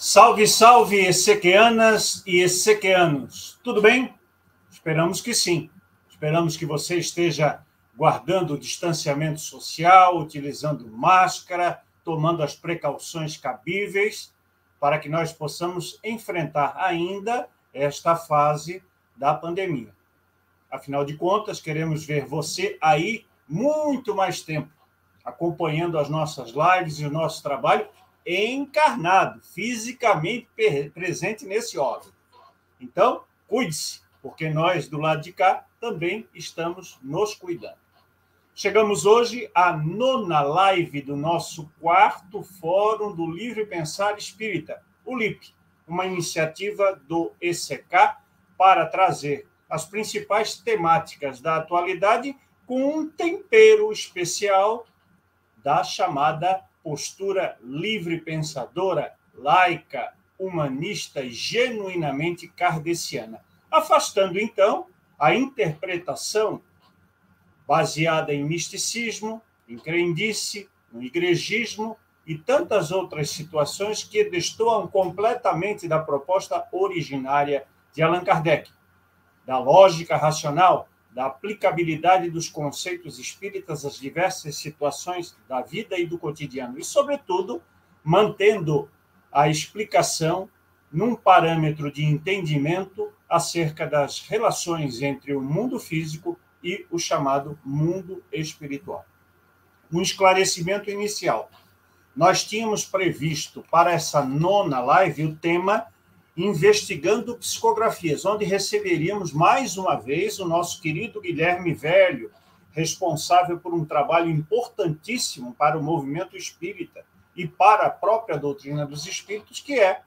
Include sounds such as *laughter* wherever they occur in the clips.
Salve, salve, Ezequianas e Ezequianos. Tudo bem? Esperamos que sim. Esperamos que você esteja guardando o distanciamento social, utilizando máscara, tomando as precauções cabíveis para que nós possamos enfrentar ainda esta fase da pandemia. Afinal de contas, queremos ver você aí muito mais tempo, acompanhando as nossas lives e o nosso trabalho encarnado, fisicamente presente nesse órgão. Então, cuide-se, porque nós do lado de cá também estamos nos cuidando. Chegamos hoje à nona live do nosso quarto Fórum do Livre Pensar Espírita, o LIP, uma iniciativa do ECK para trazer as principais temáticas da atualidade com um tempero especial da chamada postura livre pensadora, laica, humanista e genuinamente kardeciana, afastando então a interpretação baseada em misticismo, em crendice, no igrejismo e tantas outras situações que destoam completamente da proposta originária de Allan Kardec, da lógica racional, da aplicabilidade dos conceitos espíritas às diversas situações da vida e do cotidiano, e, sobretudo, mantendo a explicação num parâmetro de entendimento acerca das relações entre o mundo físico e o chamado mundo espiritual. Um esclarecimento inicial. Nós tínhamos previsto para essa nona live o tema investigando psicografias, onde receberíamos mais uma vez o nosso querido Guilherme Velho, responsável por um trabalho importantíssimo para o movimento espírita e para a própria doutrina dos espíritos, que é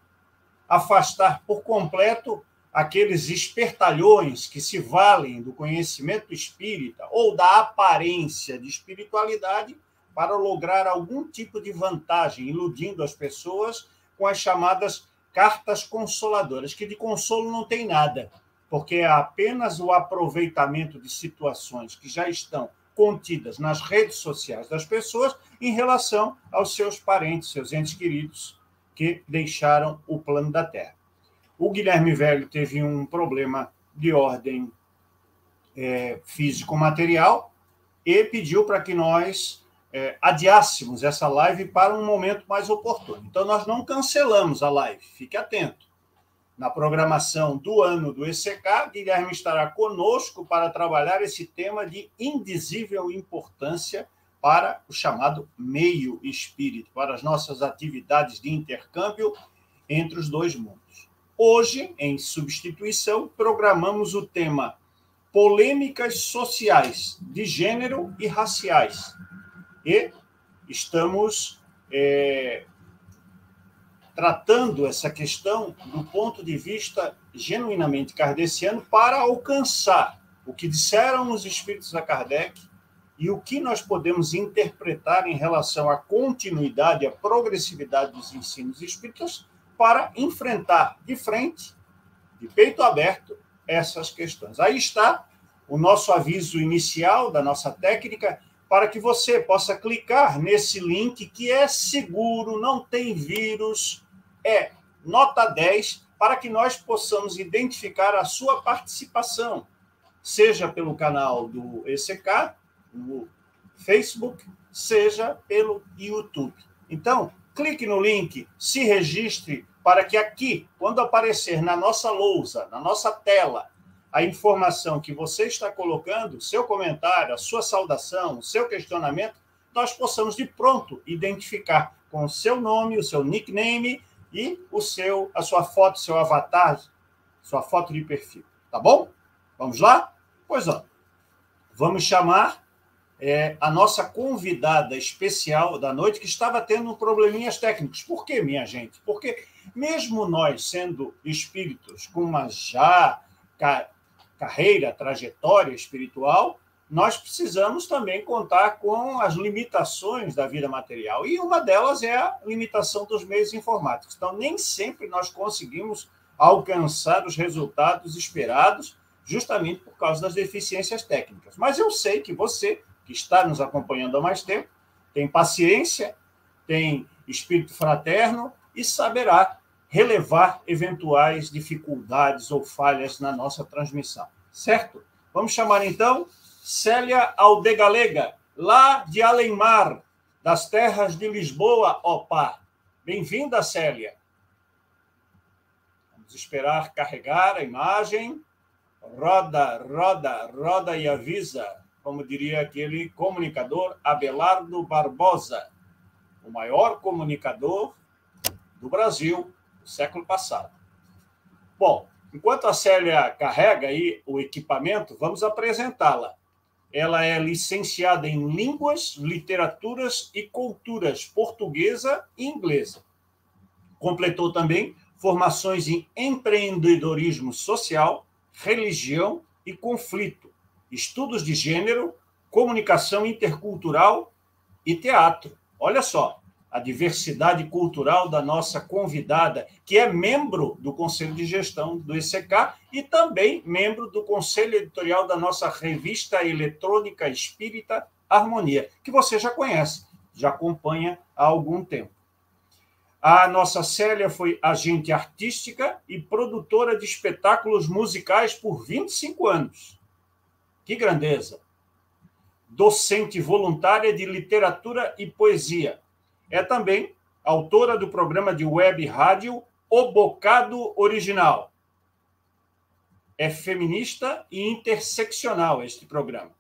afastar por completo aqueles espertalhões que se valem do conhecimento espírita ou da aparência de espiritualidade para lograr algum tipo de vantagem, iludindo as pessoas com as chamadas cartas consoladoras, que de consolo não tem nada, porque é apenas o aproveitamento de situações que já estão contidas nas redes sociais das pessoas em relação aos seus parentes, seus entes queridos que deixaram o plano da Terra. O Guilherme Velho teve um problema de ordem é, físico-material e pediu para que nós é, adiássemos essa live para um momento mais oportuno. Então, nós não cancelamos a live, fique atento. Na programação do ano do ECK, Guilherme estará conosco para trabalhar esse tema de indizível importância para o chamado meio espírito, para as nossas atividades de intercâmbio entre os dois mundos. Hoje, em substituição, programamos o tema polêmicas sociais de gênero e raciais, e estamos é, tratando essa questão do ponto de vista genuinamente kardeciano para alcançar o que disseram os espíritos da Kardec e o que nós podemos interpretar em relação à continuidade, à progressividade dos ensinos espíritas para enfrentar de frente, de peito aberto, essas questões. Aí está o nosso aviso inicial da nossa técnica para que você possa clicar nesse link que é seguro, não tem vírus, é nota 10, para que nós possamos identificar a sua participação, seja pelo canal do ECK, no Facebook, seja pelo YouTube. Então, clique no link, se registre para que aqui, quando aparecer na nossa lousa, na nossa tela, a informação que você está colocando, seu comentário, a sua saudação, o seu questionamento, nós possamos de pronto identificar com o seu nome, o seu nickname e o seu, a sua foto, seu avatar, sua foto de perfil. Tá bom? Vamos lá? Pois ó. Vamos chamar é, a nossa convidada especial da noite, que estava tendo probleminhas técnicos. Por quê, minha gente? Porque mesmo nós sendo espíritos com uma já carreira, trajetória espiritual, nós precisamos também contar com as limitações da vida material. E uma delas é a limitação dos meios informáticos. Então, nem sempre nós conseguimos alcançar os resultados esperados, justamente por causa das deficiências técnicas. Mas eu sei que você, que está nos acompanhando há mais tempo, tem paciência, tem espírito fraterno e saberá relevar eventuais dificuldades ou falhas na nossa transmissão. Certo? Vamos chamar então Célia Aldegalega, lá de Alemar, das terras de Lisboa, opa. Bem-vinda, Célia. Vamos esperar carregar a imagem. Roda, roda, roda e avisa, como diria aquele comunicador Abelardo Barbosa, o maior comunicador do Brasil do século passado. Bom, enquanto a Célia carrega aí o equipamento, vamos apresentá-la. Ela é licenciada em Línguas, Literaturas e Culturas Portuguesa e Inglesa. Completou também formações em empreendedorismo social, religião e conflito, estudos de gênero, comunicação intercultural e teatro. Olha só, a diversidade cultural da nossa convidada, que é membro do Conselho de Gestão do ECK e também membro do Conselho Editorial da nossa revista eletrônica espírita Harmonia, que você já conhece, já acompanha há algum tempo. A nossa Célia foi agente artística e produtora de espetáculos musicais por 25 anos. Que grandeza! Docente voluntária de literatura e poesia é também autora do programa de web rádio O Bocado Original. É feminista e interseccional este programa.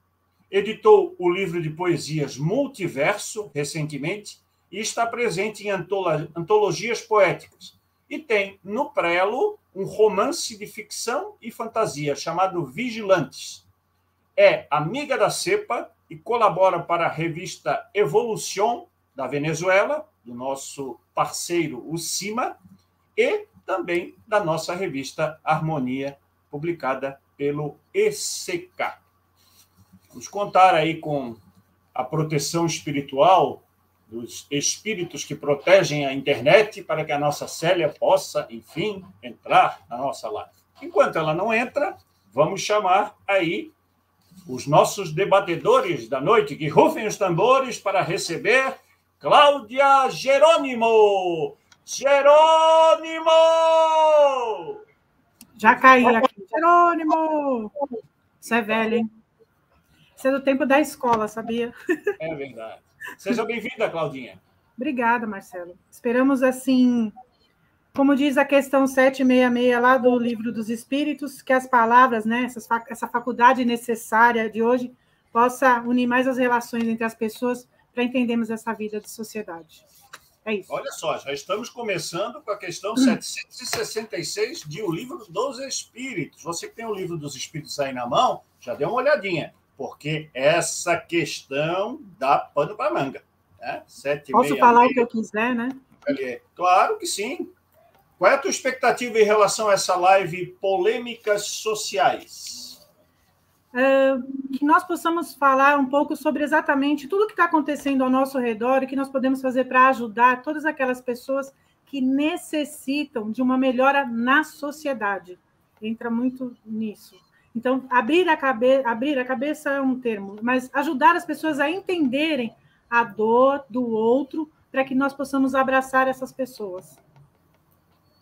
Editou o livro de poesias Multiverso recentemente e está presente em antologias poéticas. E tem no prelo um romance de ficção e fantasia chamado Vigilantes. É amiga da CEPA e colabora para a revista Evolution da Venezuela, do nosso parceiro, o CIMA, e também da nossa revista Harmonia, publicada pelo ECK. Vamos contar aí com a proteção espiritual dos espíritos que protegem a internet para que a nossa Célia possa, enfim, entrar na nossa live. Enquanto ela não entra, vamos chamar aí os nossos debatedores da noite, que rufem os tambores para receber Cláudia Jerônimo! Jerônimo! Já caí aqui. Jerônimo! Isso é velho, hein? Isso é do tempo da escola, sabia? É verdade. Seja bem-vinda, Claudinha. Obrigada, Marcelo. Esperamos, assim, como diz a questão 766 lá do Livro dos Espíritos, que as palavras, né, essa faculdade necessária de hoje, possa unir mais as relações entre as pessoas para entendermos essa vida de sociedade. É isso. Olha só, já estamos começando com a questão 766 de O Livro dos Espíritos. Você que tem o Livro dos Espíritos aí na mão, já dê uma olhadinha, porque essa questão dá pano para manga. Né? Posso falar o que eu quiser, né? Claro que sim. Qual é a tua expectativa em relação a essa live Polêmicas Sociais? Que nós possamos falar um pouco sobre exatamente tudo que está acontecendo ao nosso redor e que nós podemos fazer para ajudar todas aquelas pessoas que necessitam de uma melhora na sociedade. Entra muito nisso. Então, abrir a, cabe abrir a cabeça é um termo, mas ajudar as pessoas a entenderem a dor do outro para que nós possamos abraçar essas pessoas.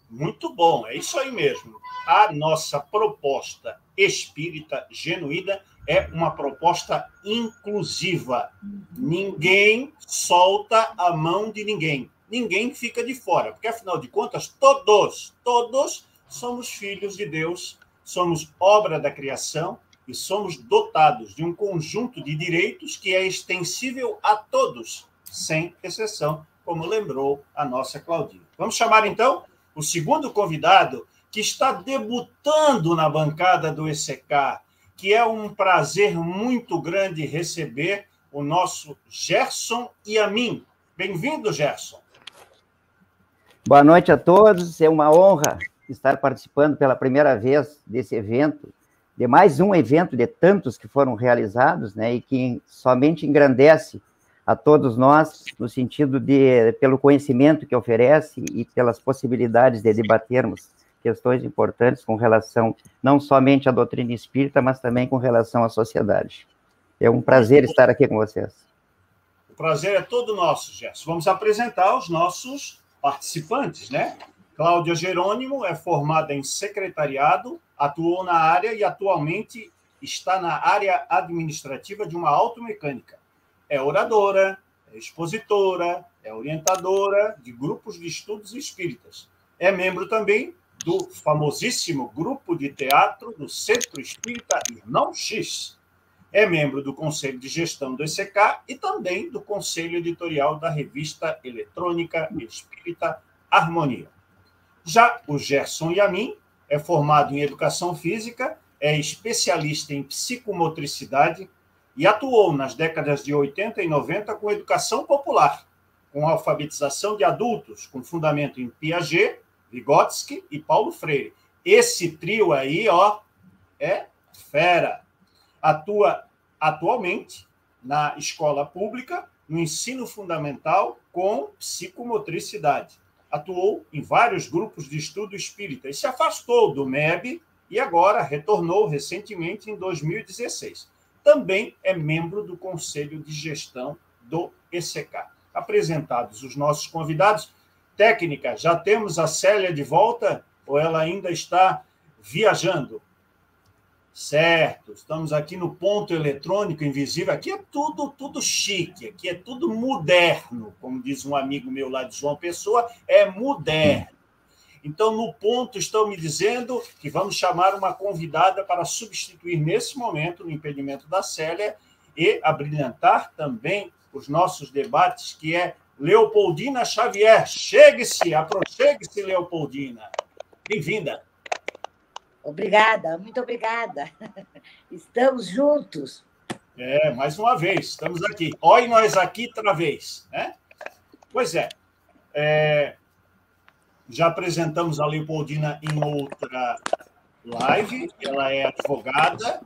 Muito bom, é isso aí mesmo. A nossa proposta espírita genuína é uma proposta inclusiva. Ninguém solta a mão de ninguém. Ninguém fica de fora, porque afinal de contas, todos, todos somos filhos de Deus, somos obra da criação e somos dotados de um conjunto de direitos que é extensível a todos, sem exceção, como lembrou a nossa Claudinha. Vamos chamar então o segundo convidado, que está debutando na bancada do ECK, que é um prazer muito grande receber o nosso Gerson e a mim. Bem-vindo, Gerson. Boa noite a todos. É uma honra estar participando pela primeira vez desse evento, de mais um evento de tantos que foram realizados, né, e que somente engrandece a todos nós, no sentido de, pelo conhecimento que oferece e pelas possibilidades de debatermos questões importantes com relação não somente à doutrina espírita, mas também com relação à sociedade. É um prazer estar aqui com vocês. O prazer é todo nosso, Gerson. Vamos apresentar os nossos participantes, né? Cláudia Jerônimo é formada em secretariado, atuou na área e atualmente está na área administrativa de uma automecânica. É oradora, é expositora, é orientadora de grupos de estudos espíritas. É membro também do famosíssimo grupo de teatro do Centro Espírita Irmão X. É membro do Conselho de Gestão do ECK e também do Conselho Editorial da revista eletrônica Espírita Harmonia. Já o Gerson Yamin é formado em Educação Física, é especialista em psicomotricidade e atuou nas décadas de 80 e 90 com educação popular, com alfabetização de adultos, com fundamento em Piaget, Vygotsky e Paulo Freire. Esse trio aí, ó, é fera. Atua atualmente na escola pública, no ensino fundamental com psicomotricidade. Atuou em vários grupos de estudo espírita e se afastou do MEB e agora retornou recentemente em 2016 também é membro do Conselho de Gestão do ECK. Apresentados os nossos convidados, técnica, já temos a Célia de volta ou ela ainda está viajando? Certo, estamos aqui no ponto eletrônico invisível. Aqui é tudo, tudo chique, aqui é tudo moderno, como diz um amigo meu lá de João Pessoa, é moderno. Então, no ponto, estão me dizendo que vamos chamar uma convidada para substituir nesse momento no impedimento da Célia e abrilhantar também os nossos debates, que é Leopoldina Xavier. Chegue-se, aproxegue-se, Leopoldina. Bem-vinda. Obrigada, muito obrigada. *laughs* Estamos juntos. É, mais uma vez, estamos aqui. Olha nós aqui outra vez. Né? Pois é, é já apresentamos a Leopoldina em outra live. Ela é advogada,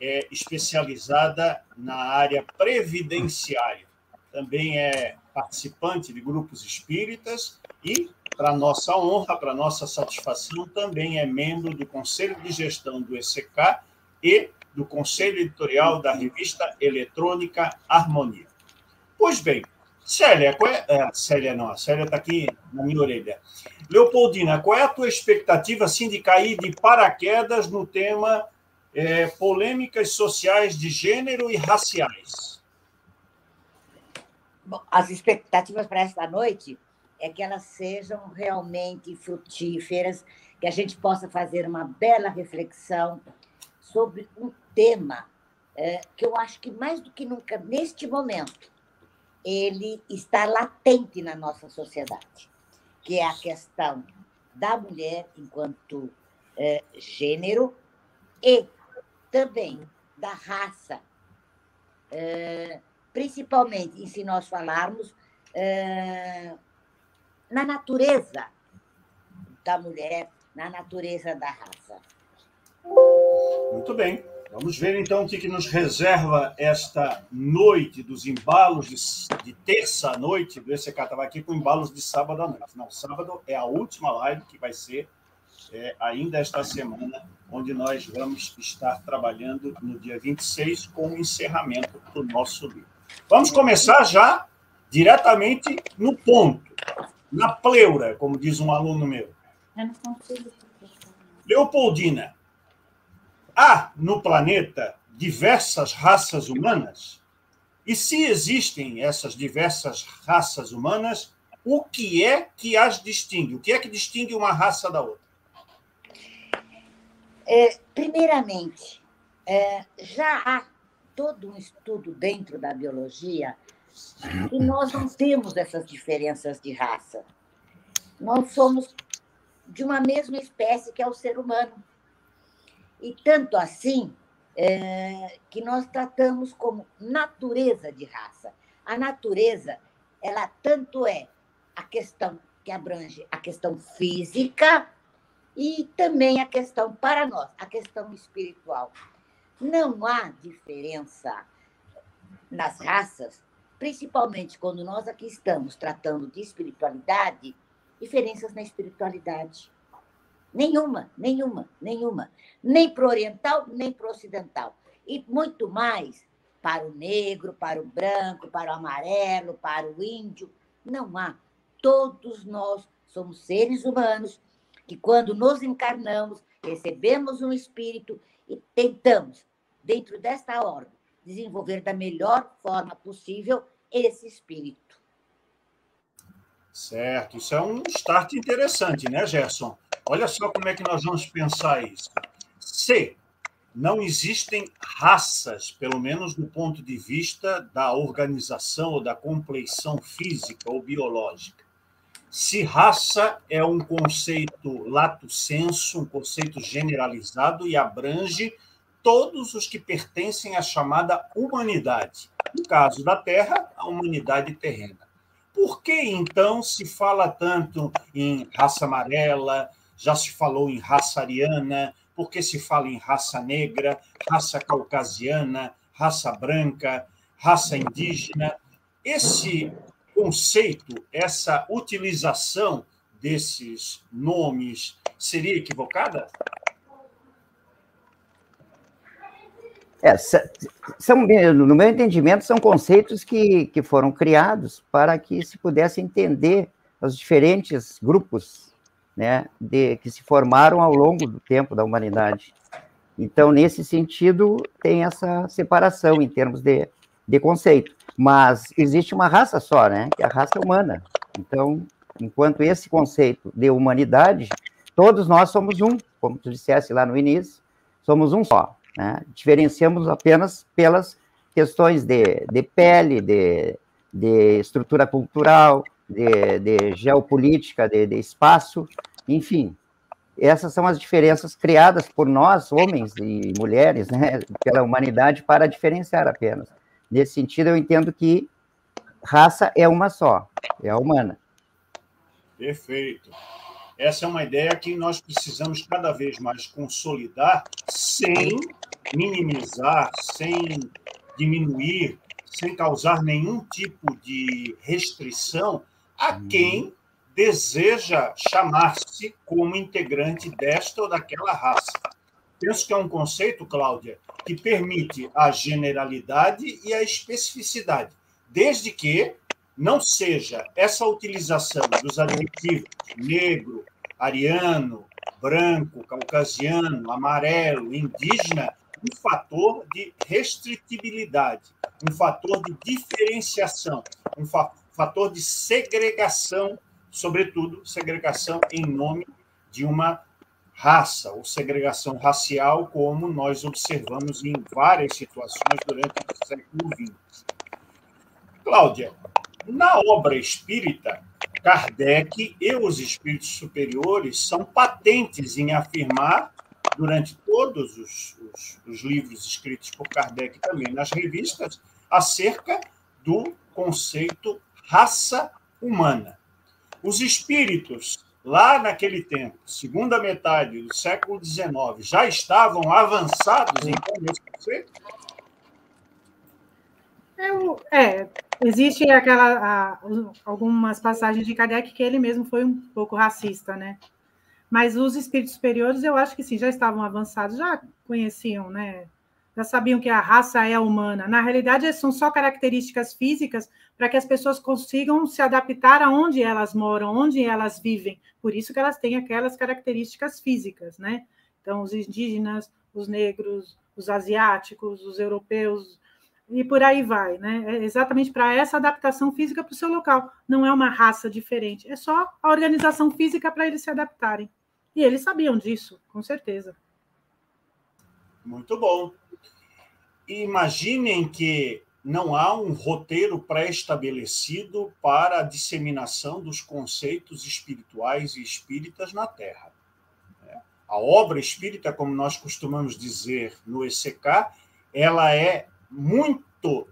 é especializada na área previdenciária. Também é participante de grupos espíritas e, para nossa honra, para nossa satisfação, também é membro do Conselho de Gestão do ECK e do Conselho Editorial da revista eletrônica Harmonia. Pois bem, Célia, qual é... é Célia não, a Célia está aqui na minha orelha. Leopoldina, qual é a tua expectativa assim, de cair de paraquedas no tema é, polêmicas sociais de gênero e raciais? Bom, as expectativas para esta noite é que elas sejam realmente frutíferas, que a gente possa fazer uma bela reflexão sobre um tema é, que eu acho que mais do que nunca, neste momento, ele está latente na nossa sociedade, que é a questão da mulher enquanto é, gênero e também da raça, é, principalmente se nós falarmos na natureza da mulher, na natureza da raça. Muito bem. Vamos ver então o que, nos reserva esta noite dos embalos de, de terça-noite. O ECK estava aqui com embalos de sábado à noite. Não, sábado é a última live que vai ser é, ainda esta semana, onde nós vamos estar trabalhando no dia 26 com o encerramento do nosso livro. Vamos começar já diretamente no ponto, na pleura, como diz um aluno meu. Leopoldina, há no planeta diversas raças humanas? E se existem essas diversas raças humanas, o que é que as distingue? O que é que distingue uma raça da outra? É, primeiramente, é, já há todo um estudo dentro da biologia e nós não temos essas diferenças de raça. Nós somos de uma mesma espécie que é o ser humano. E tanto assim é, que nós tratamos como natureza de raça. A natureza, ela tanto é a questão que abrange a questão física e também a questão para nós, a questão espiritual. Não há diferença nas raças, principalmente quando nós aqui estamos tratando de espiritualidade, diferenças na espiritualidade. Nenhuma, nenhuma, nenhuma. Nem para o oriental, nem para o ocidental. E muito mais para o negro, para o branco, para o amarelo, para o índio. Não há. Todos nós somos seres humanos que, quando nos encarnamos, recebemos um espírito e tentamos, dentro desta ordem, desenvolver da melhor forma possível esse espírito. Certo, isso é um start interessante, né, Gerson? Olha só como é que nós vamos pensar isso. Se não existem raças, pelo menos do ponto de vista da organização ou da compleição física ou biológica. Se raça é um conceito lato senso, um conceito generalizado e abrange todos os que pertencem à chamada humanidade. No caso da Terra, a humanidade terrena. Por que então se fala tanto em raça amarela, já se falou em raça ariana, por que se fala em raça negra, raça caucasiana, raça branca, raça indígena? Esse conceito, essa utilização desses nomes seria equivocada? É, são, no meu entendimento, são conceitos que, que foram criados para que se pudesse entender os diferentes grupos né, de, que se formaram ao longo do tempo da humanidade. Então, nesse sentido, tem essa separação em termos de, de conceito. Mas existe uma raça só, né, que é a raça humana. Então, enquanto esse conceito de humanidade, todos nós somos um, como tu dissesse lá no início, somos um só. Né? Diferenciamos apenas pelas questões de, de pele, de, de estrutura cultural, de, de geopolítica, de, de, espaço, enfim. Essas são as diferenças criadas por nós, homens e mulheres, né, pela humanidade, para diferenciar apenas. Nesse sentido, eu entendo que raça é uma só, é a humana. Perfeito. Essa é uma ideia que nós precisamos cada vez mais consolidar sem minimizar, sem diminuir, sem causar nenhum tipo de restrição a uhum. quem deseja chamar-se como integrante desta ou daquela raça. Penso que é um conceito, Cláudia, que permite a generalidade e a especificidade, desde que não seja essa utilização dos adjetivos negro, ariano, branco, caucasiano, amarelo, indígena um fator de restritibilidade, um fator de diferenciação, um fa fator de segregação, sobretudo segregação em nome de uma raça, ou segregação racial, como nós observamos em várias situações durante o século XX. Cláudia, na obra espírita, Kardec e os espíritos superiores são patentes em afirmar durante todos os, os, os, livros escritos por Kardec também nas revistas acerca do conceito raça humana. Os espíritos, lá naquele tempo, segunda metade do século XIX, já estavam avançados em nesse conceito? Eu, é, existe aquela, a, algumas passagens de Kardec que ele mesmo foi um pouco racista, né? Mas os espíritos superiores, eu acho que sim, já estavam avançados, já conheciam, né? Já sabiam que a raça é humana. Na realidade, são só características físicas para que as pessoas consigam se adaptar aonde elas moram, onde elas vivem. Por isso que elas têm aquelas características físicas, né? Então, os indígenas, os negros, os asiáticos, os europeus, e por aí vai, né? É exatamente para essa adaptação física para o seu local. Não é uma raça diferente, é só a organização física para eles se adaptarem. E eles sabiam disso, com certeza. Muito bom. Imaginem que não há um roteiro pré-estabelecido para a disseminação dos conceitos espirituais e espíritas na Terra. A obra espírita, como nós costumamos dizer no ECK, ela é muito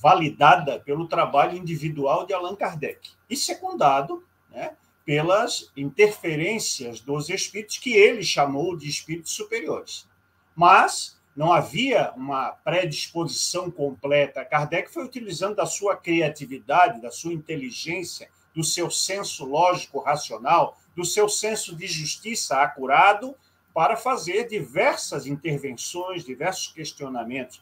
validada pelo trabalho individual de Allan Kardec e secundado né, pelas interferências dos espíritos que ele chamou de espíritos superiores. Mas não havia uma predisposição completa. Kardec foi utilizando da sua criatividade, da sua inteligência, do seu senso lógico racional, do seu senso de justiça acurado para fazer diversas intervenções, diversos questionamentos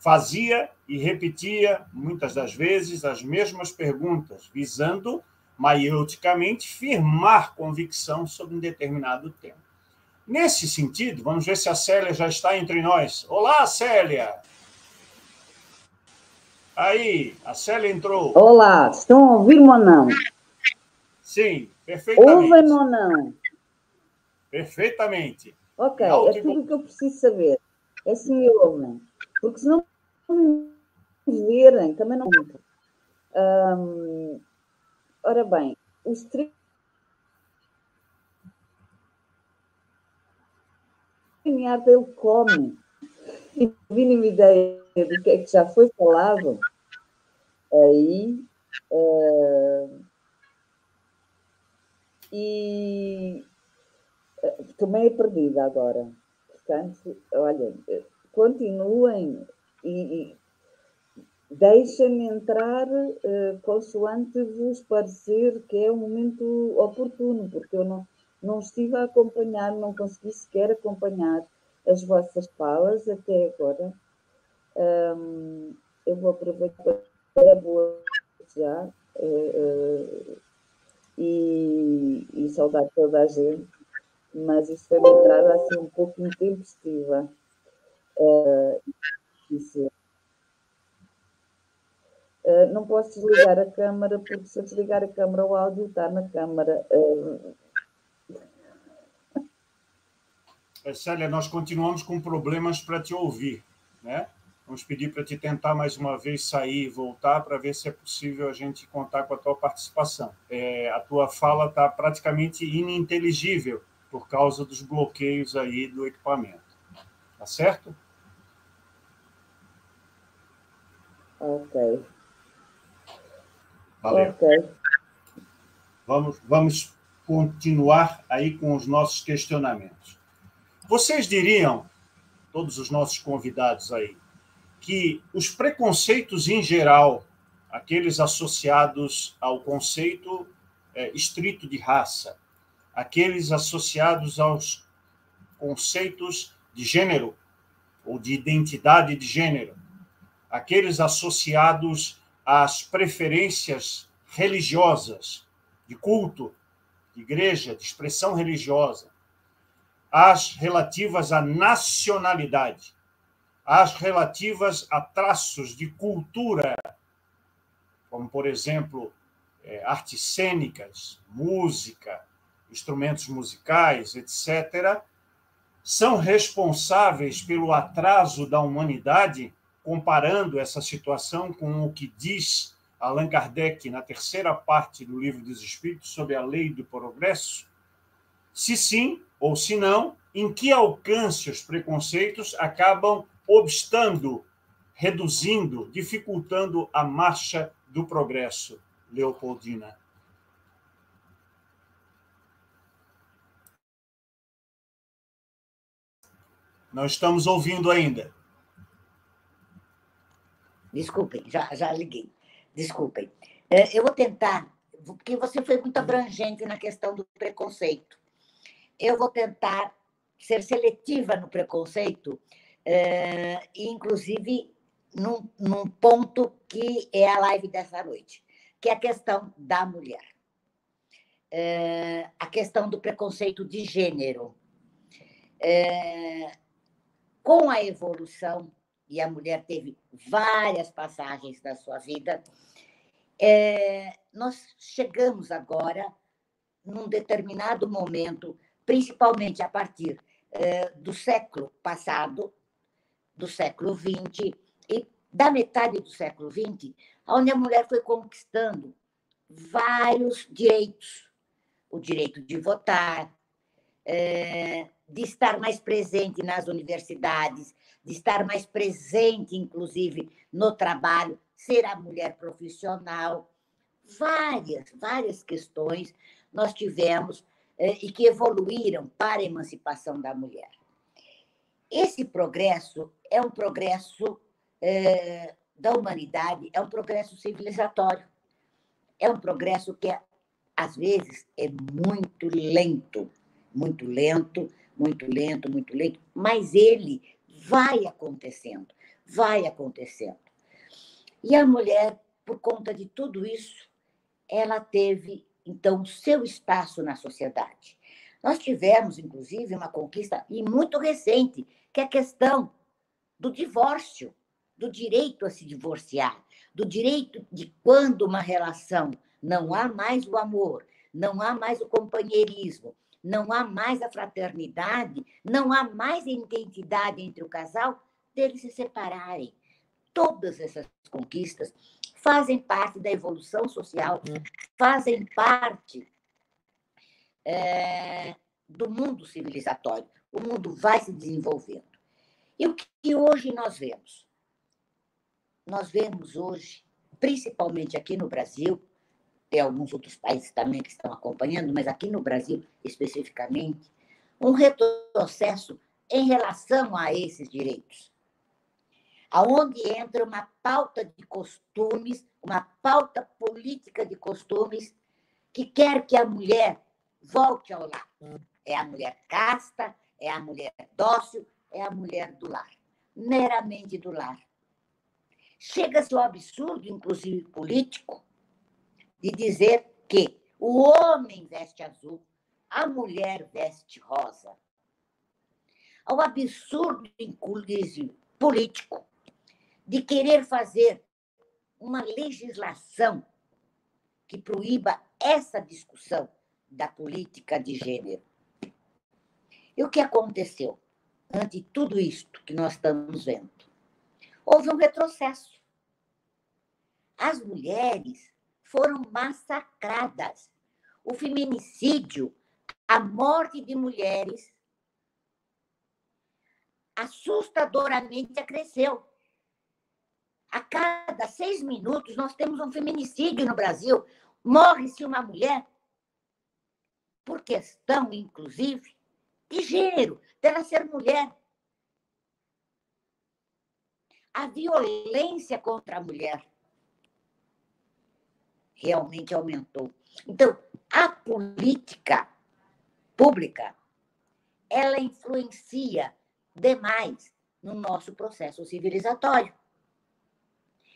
fazia e repetia muitas das vezes as mesmas perguntas, visando maieuticamente, firmar convicção sobre um determinado tema. Nesse sentido, vamos ver se a Célia já está entre nós. Olá, Célia! Aí, a Célia entrou. Olá, estão a ouvir-me ou não? Sim, perfeitamente. Ouvem-me ou não? Perfeitamente. Ok, é tudo o que eu preciso saber. É se me ouvem. Porque se não me verem, também não. Hum, ora bem, os três caminhar ele come. E mínima ideia do que é que já foi falado, aí. Uh, e estou meio perdida agora. Portanto, olha, continuem e, e deixem-me entrar uh, consoante vos parecer que é um momento oportuno, porque eu não, não estive a acompanhar, não consegui sequer acompanhar as vossas falas até agora. Um, eu vou aproveitar para boa já uh, uh, e, e saudar toda a gente, mas isso foi uma entrada assim um pouco intempestiva. Uh, isso. Uh, não posso desligar a câmara, porque se eu desligar a câmara, o áudio está na câmara. Uh, Célia, nós continuamos com problemas para te ouvir, né? Vamos pedir para te tentar mais uma vez sair e voltar para ver se é possível a gente contar com a tua participação. É, a tua fala está praticamente ininteligível por causa dos bloqueios aí do equipamento. Tá certo? Ok. Valeu. Ok. Vamos, vamos continuar aí com os nossos questionamentos. Vocês diriam, todos os nossos convidados aí, que os preconceitos em geral, aqueles associados ao conceito é, estrito de raça, aqueles associados aos conceitos de gênero ou de identidade de gênero, aqueles associados às preferências religiosas, de culto, de igreja, de expressão religiosa, as relativas à nacionalidade, as relativas a traços de cultura, como, por exemplo, é, artes cênicas, música, instrumentos musicais, etc., são responsáveis pelo atraso da humanidade, comparando essa situação com o que diz Allan Kardec na terceira parte do Livro dos Espíritos sobre a lei do progresso? Se sim ou se não, em que alcance os preconceitos acabam obstando, reduzindo, dificultando a marcha do progresso, Leopoldina? Não estamos ouvindo ainda. Desculpem, já, já liguei. Desculpem. É, eu vou tentar, porque você foi muito abrangente na questão do preconceito. Eu vou tentar ser seletiva no preconceito, é, inclusive num, num ponto que é a live dessa noite, que é a questão da mulher. É, a questão do preconceito de gênero. É, com a evolução, e a mulher teve várias passagens da sua vida, é, nós chegamos agora, num determinado momento, principalmente a partir é, do século passado, do século XX, e da metade do século XX, onde a mulher foi conquistando vários direitos. O direito de votar, é, de estar mais presente nas universidades, de estar mais presente, inclusive, no trabalho, ser a mulher profissional. Várias, várias questões nós tivemos eh, e que evoluíram para a emancipação da mulher. Esse progresso é um progresso eh, da humanidade, é um progresso civilizatório, é um progresso que, às vezes, é muito lento, muito lento, muito lento, muito lento, mas ele vai acontecendo, vai acontecendo. E a mulher, por conta de tudo isso, ela teve então, seu espaço na sociedade. Nós tivemos, inclusive, uma conquista, e muito recente, que é a questão do divórcio, do direito a se divorciar, do direito de quando uma relação não há mais o amor, não há mais o companheirismo, não há mais a fraternidade, não há mais a identidade entre o casal, deles se separarem. Todas essas conquistas fazem parte da evolução social, fazem parte é, do mundo civilizatório. O mundo vai se desenvolvendo. E o que hoje nós vemos? Nós vemos hoje, principalmente aqui no Brasil, tem alguns outros países também que estão acompanhando, mas aqui no Brasil especificamente, um retrocesso em relação a esses direitos. Aonde entra uma pauta de costumes, uma pauta política de costumes que quer que a mulher volte ao lar. É a mulher casta, é a mulher dócil, é a mulher do lar, meramente do lar. Chega-se ao absurdo, inclusive político, de dizer que o homem veste azul, a mulher veste rosa. Ao absurdo, inclusive político, de querer fazer uma legislação que proíba essa discussão da política de gênero. E o que aconteceu ante tudo isto que nós estamos vendo? Houve um retrocesso. As mulheres foram massacradas. O feminicídio, a morte de mulheres, assustadoramente cresceu. A cada seis minutos, nós temos um feminicídio no Brasil. Morre-se uma mulher por questão, inclusive, de gênero, dela ser mulher. A violência contra a mulher realmente aumentou. Então, a política pública, ela influencia demais no nosso processo civilizatório.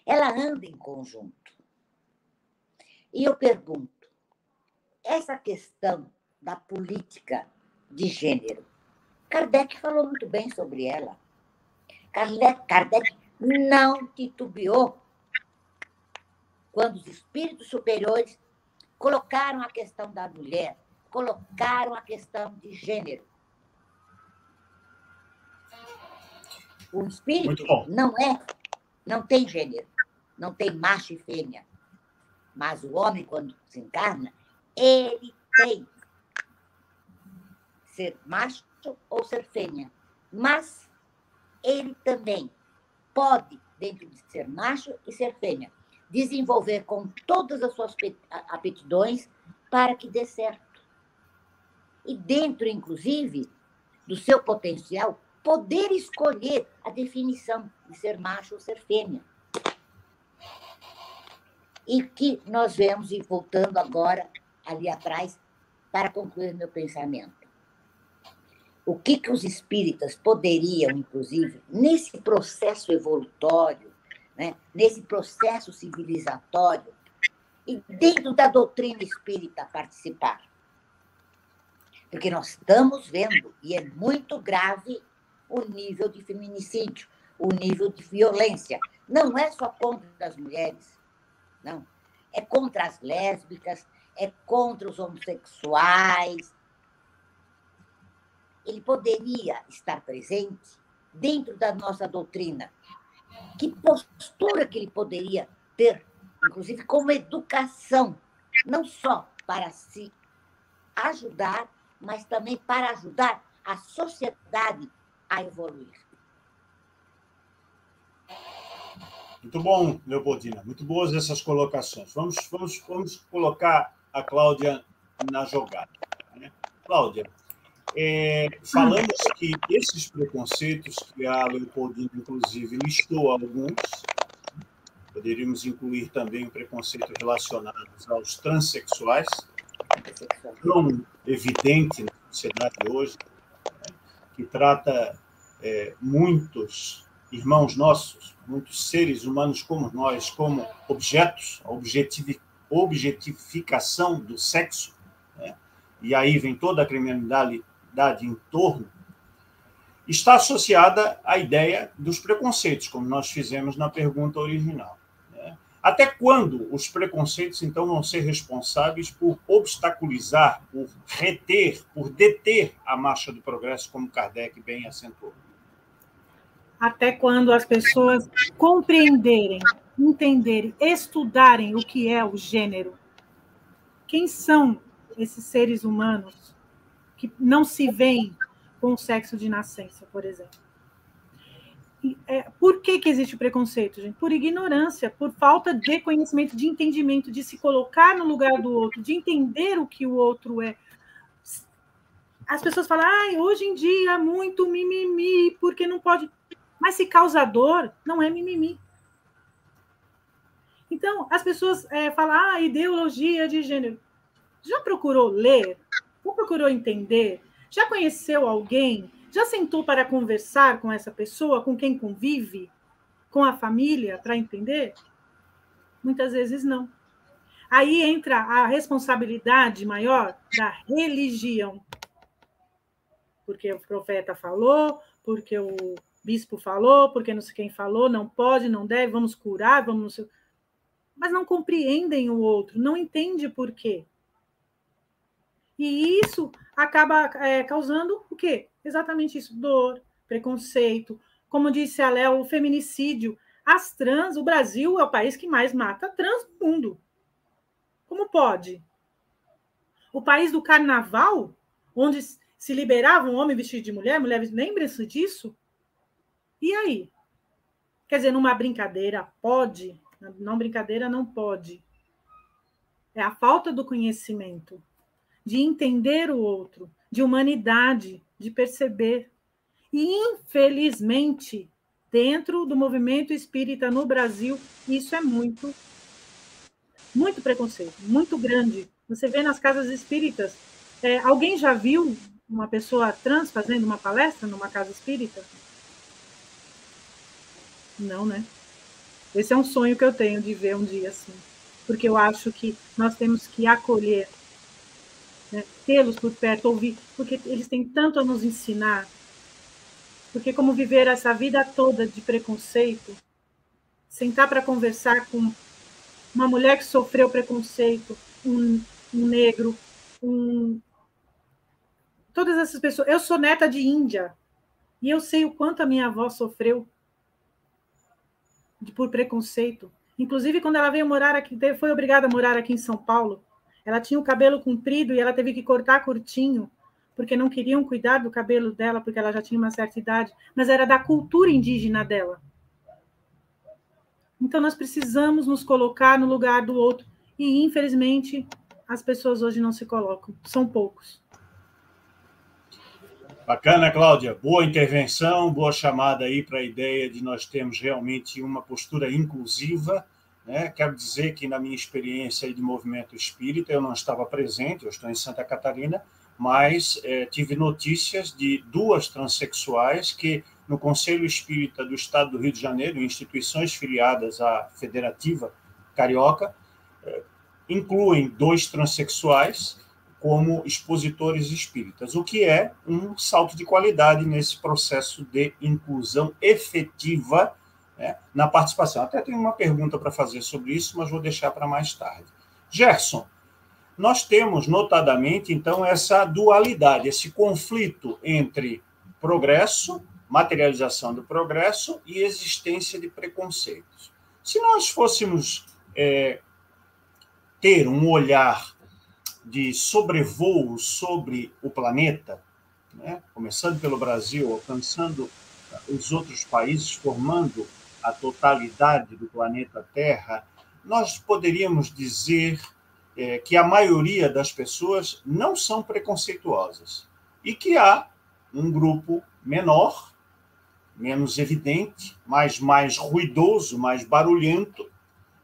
Ela anda em conjunto. E eu pergunto, essa questão da política de gênero. Kardec falou muito bem sobre ela. Kardec não titubeou quando os espíritos superiores colocaram a questão da mulher, colocaram a questão de gênero. O espírito não é, não tem gênero, não tem macho e fêmea. Mas o homem, quando se encarna, ele tem ser macho ou ser fêmea. Mas ele também pode, dentro de ser macho e ser fêmea, desenvolver com todas as suas aptidões para que dê certo. E dentro, inclusive, do seu potencial, poder escolher a definição de ser macho ou ser fêmea. E que nós vemos, e voltando agora ali atrás, para concluir meu pensamento o que, que os espíritas poderiam, inclusive, nesse processo evolutório, né, nesse processo civilizatório, e dentro da doutrina espírita participar. Porque nós estamos vendo, e é muito grave, o nível de feminicídio, o nível de violência. Não é só contra as mulheres, não. É contra as lésbicas, é contra os homossexuais, ele poderia estar presente dentro da nossa doutrina? Que postura que ele poderia ter, inclusive como educação, não só para se ajudar, mas também para ajudar a sociedade a evoluir? Muito bom, Leopoldina. Muito boas essas colocações. Vamos, vamos, vamos colocar a Cláudia na jogada. Né? Cláudia, é, falamos que esses preconceitos, que a Leopoldina, inclusive, listou alguns, poderíamos incluir também o preconceito relacionado aos transexuais, tão evidente na sociedade hoje, né, que trata é, muitos irmãos nossos, muitos seres humanos como nós, como objetos, objetificação do sexo, né? e aí vem toda a criminalidade em torno, está associada à ideia dos preconceitos, como nós fizemos na pergunta original. Né? Até quando os preconceitos, então, vão ser responsáveis por obstaculizar, por reter, por deter a marcha do progresso, como Kardec bem acentuou? Até quando as pessoas compreenderem, entenderem, estudarem o que é o gênero. Quem são esses seres humanos que não se veem com o sexo de nascença, por exemplo. É, por que, que existe o preconceito, gente? Por ignorância, por falta de conhecimento, de entendimento, de se colocar no lugar do outro, de entender o que o outro é. As pessoas falam, ah, hoje em dia muito mimimi, porque não pode. Mas se causador, não é mimimi. Então, as pessoas é, falam, ah, ideologia de gênero. Já procurou ler? Já procurou entender? Já conheceu alguém? Já sentou para conversar com essa pessoa, com quem convive, com a família, para entender? Muitas vezes não. Aí entra a responsabilidade maior da religião. Porque o profeta falou, porque o bispo falou, porque não sei quem falou, não pode, não deve, vamos curar, vamos. Mas não compreendem o outro, não entende por quê. E isso acaba é, causando o quê? Exatamente isso: dor, preconceito. Como disse a Léo, o feminicídio. As trans, o Brasil é o país que mais mata trans no mundo. Como pode? O país do carnaval, onde se liberava um homem vestido de mulher, mulher lembra-se disso? E aí? Quer dizer, numa brincadeira pode, não brincadeira não pode. É a falta do conhecimento de entender o outro, de humanidade, de perceber. E, infelizmente, dentro do movimento espírita no Brasil, isso é muito, muito preconceito, muito grande. Você vê nas casas espíritas. É, alguém já viu uma pessoa trans fazendo uma palestra numa casa espírita? Não, né? Esse é um sonho que eu tenho de ver um dia assim. Porque eu acho que nós temos que acolher né? tê-los por perto, ouvir, porque eles têm tanto a nos ensinar. Porque como viver essa vida toda de preconceito, sentar para conversar com uma mulher que sofreu preconceito, um, um negro, um todas essas pessoas. Eu sou neta de Índia e eu sei o quanto a minha avó sofreu por preconceito. Inclusive, quando ela veio morar aqui, foi obrigada a morar aqui em São Paulo, ela tinha o cabelo comprido e ela teve que cortar curtinho, porque não queriam cuidar do cabelo dela, porque ela já tinha uma certa idade, mas era da cultura indígena dela. Então nós precisamos nos colocar no lugar do outro e infelizmente as pessoas hoje não se colocam, são poucos. Bacana, Cláudia. Boa intervenção, boa chamada aí para a ideia de nós termos realmente uma postura inclusiva né? Quero dizer que, na minha experiência de movimento espírita, eu não estava presente, eu estou em Santa Catarina, mas é, tive notícias de duas transexuais que, no Conselho Espírita do Estado do Rio de Janeiro, instituições filiadas à Federativa Carioca, é, incluem dois transexuais como expositores espíritas, o que é um salto de qualidade nesse processo de inclusão efetiva né, na participação. Até tenho uma pergunta para fazer sobre isso, mas vou deixar para mais tarde. Gerson, nós temos notadamente, então, essa dualidade, esse conflito entre progresso, materialização do progresso e existência de preconceitos. Se nós fôssemos é, ter um olhar de sobrevoo sobre o planeta, né, começando pelo Brasil, alcançando os outros países, formando a totalidade do planeta Terra, nós poderíamos dizer é, que a maioria das pessoas não são preconceituosas e que há um grupo menor, menos evidente, mas mais ruidoso, mais barulhento,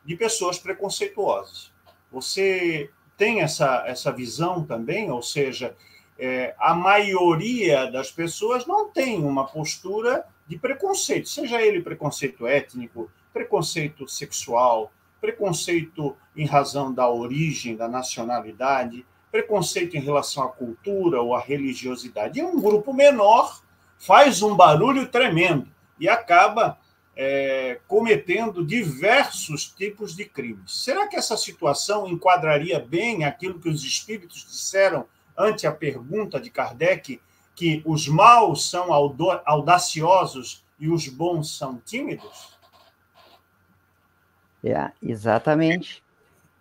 de pessoas preconceituosas. Você tem essa, essa visão também? Ou seja, é, a maioria das pessoas não tem uma postura de preconceito, seja ele preconceito étnico, preconceito sexual, preconceito em razão da origem, da nacionalidade, preconceito em relação à cultura ou à religiosidade. E um grupo menor faz um barulho tremendo e acaba é, cometendo diversos tipos de crimes. Será que essa situação enquadraria bem aquilo que os espíritos disseram ante a pergunta de Kardec, que os maus são audaciosos e os bons são tímidos? É, exatamente.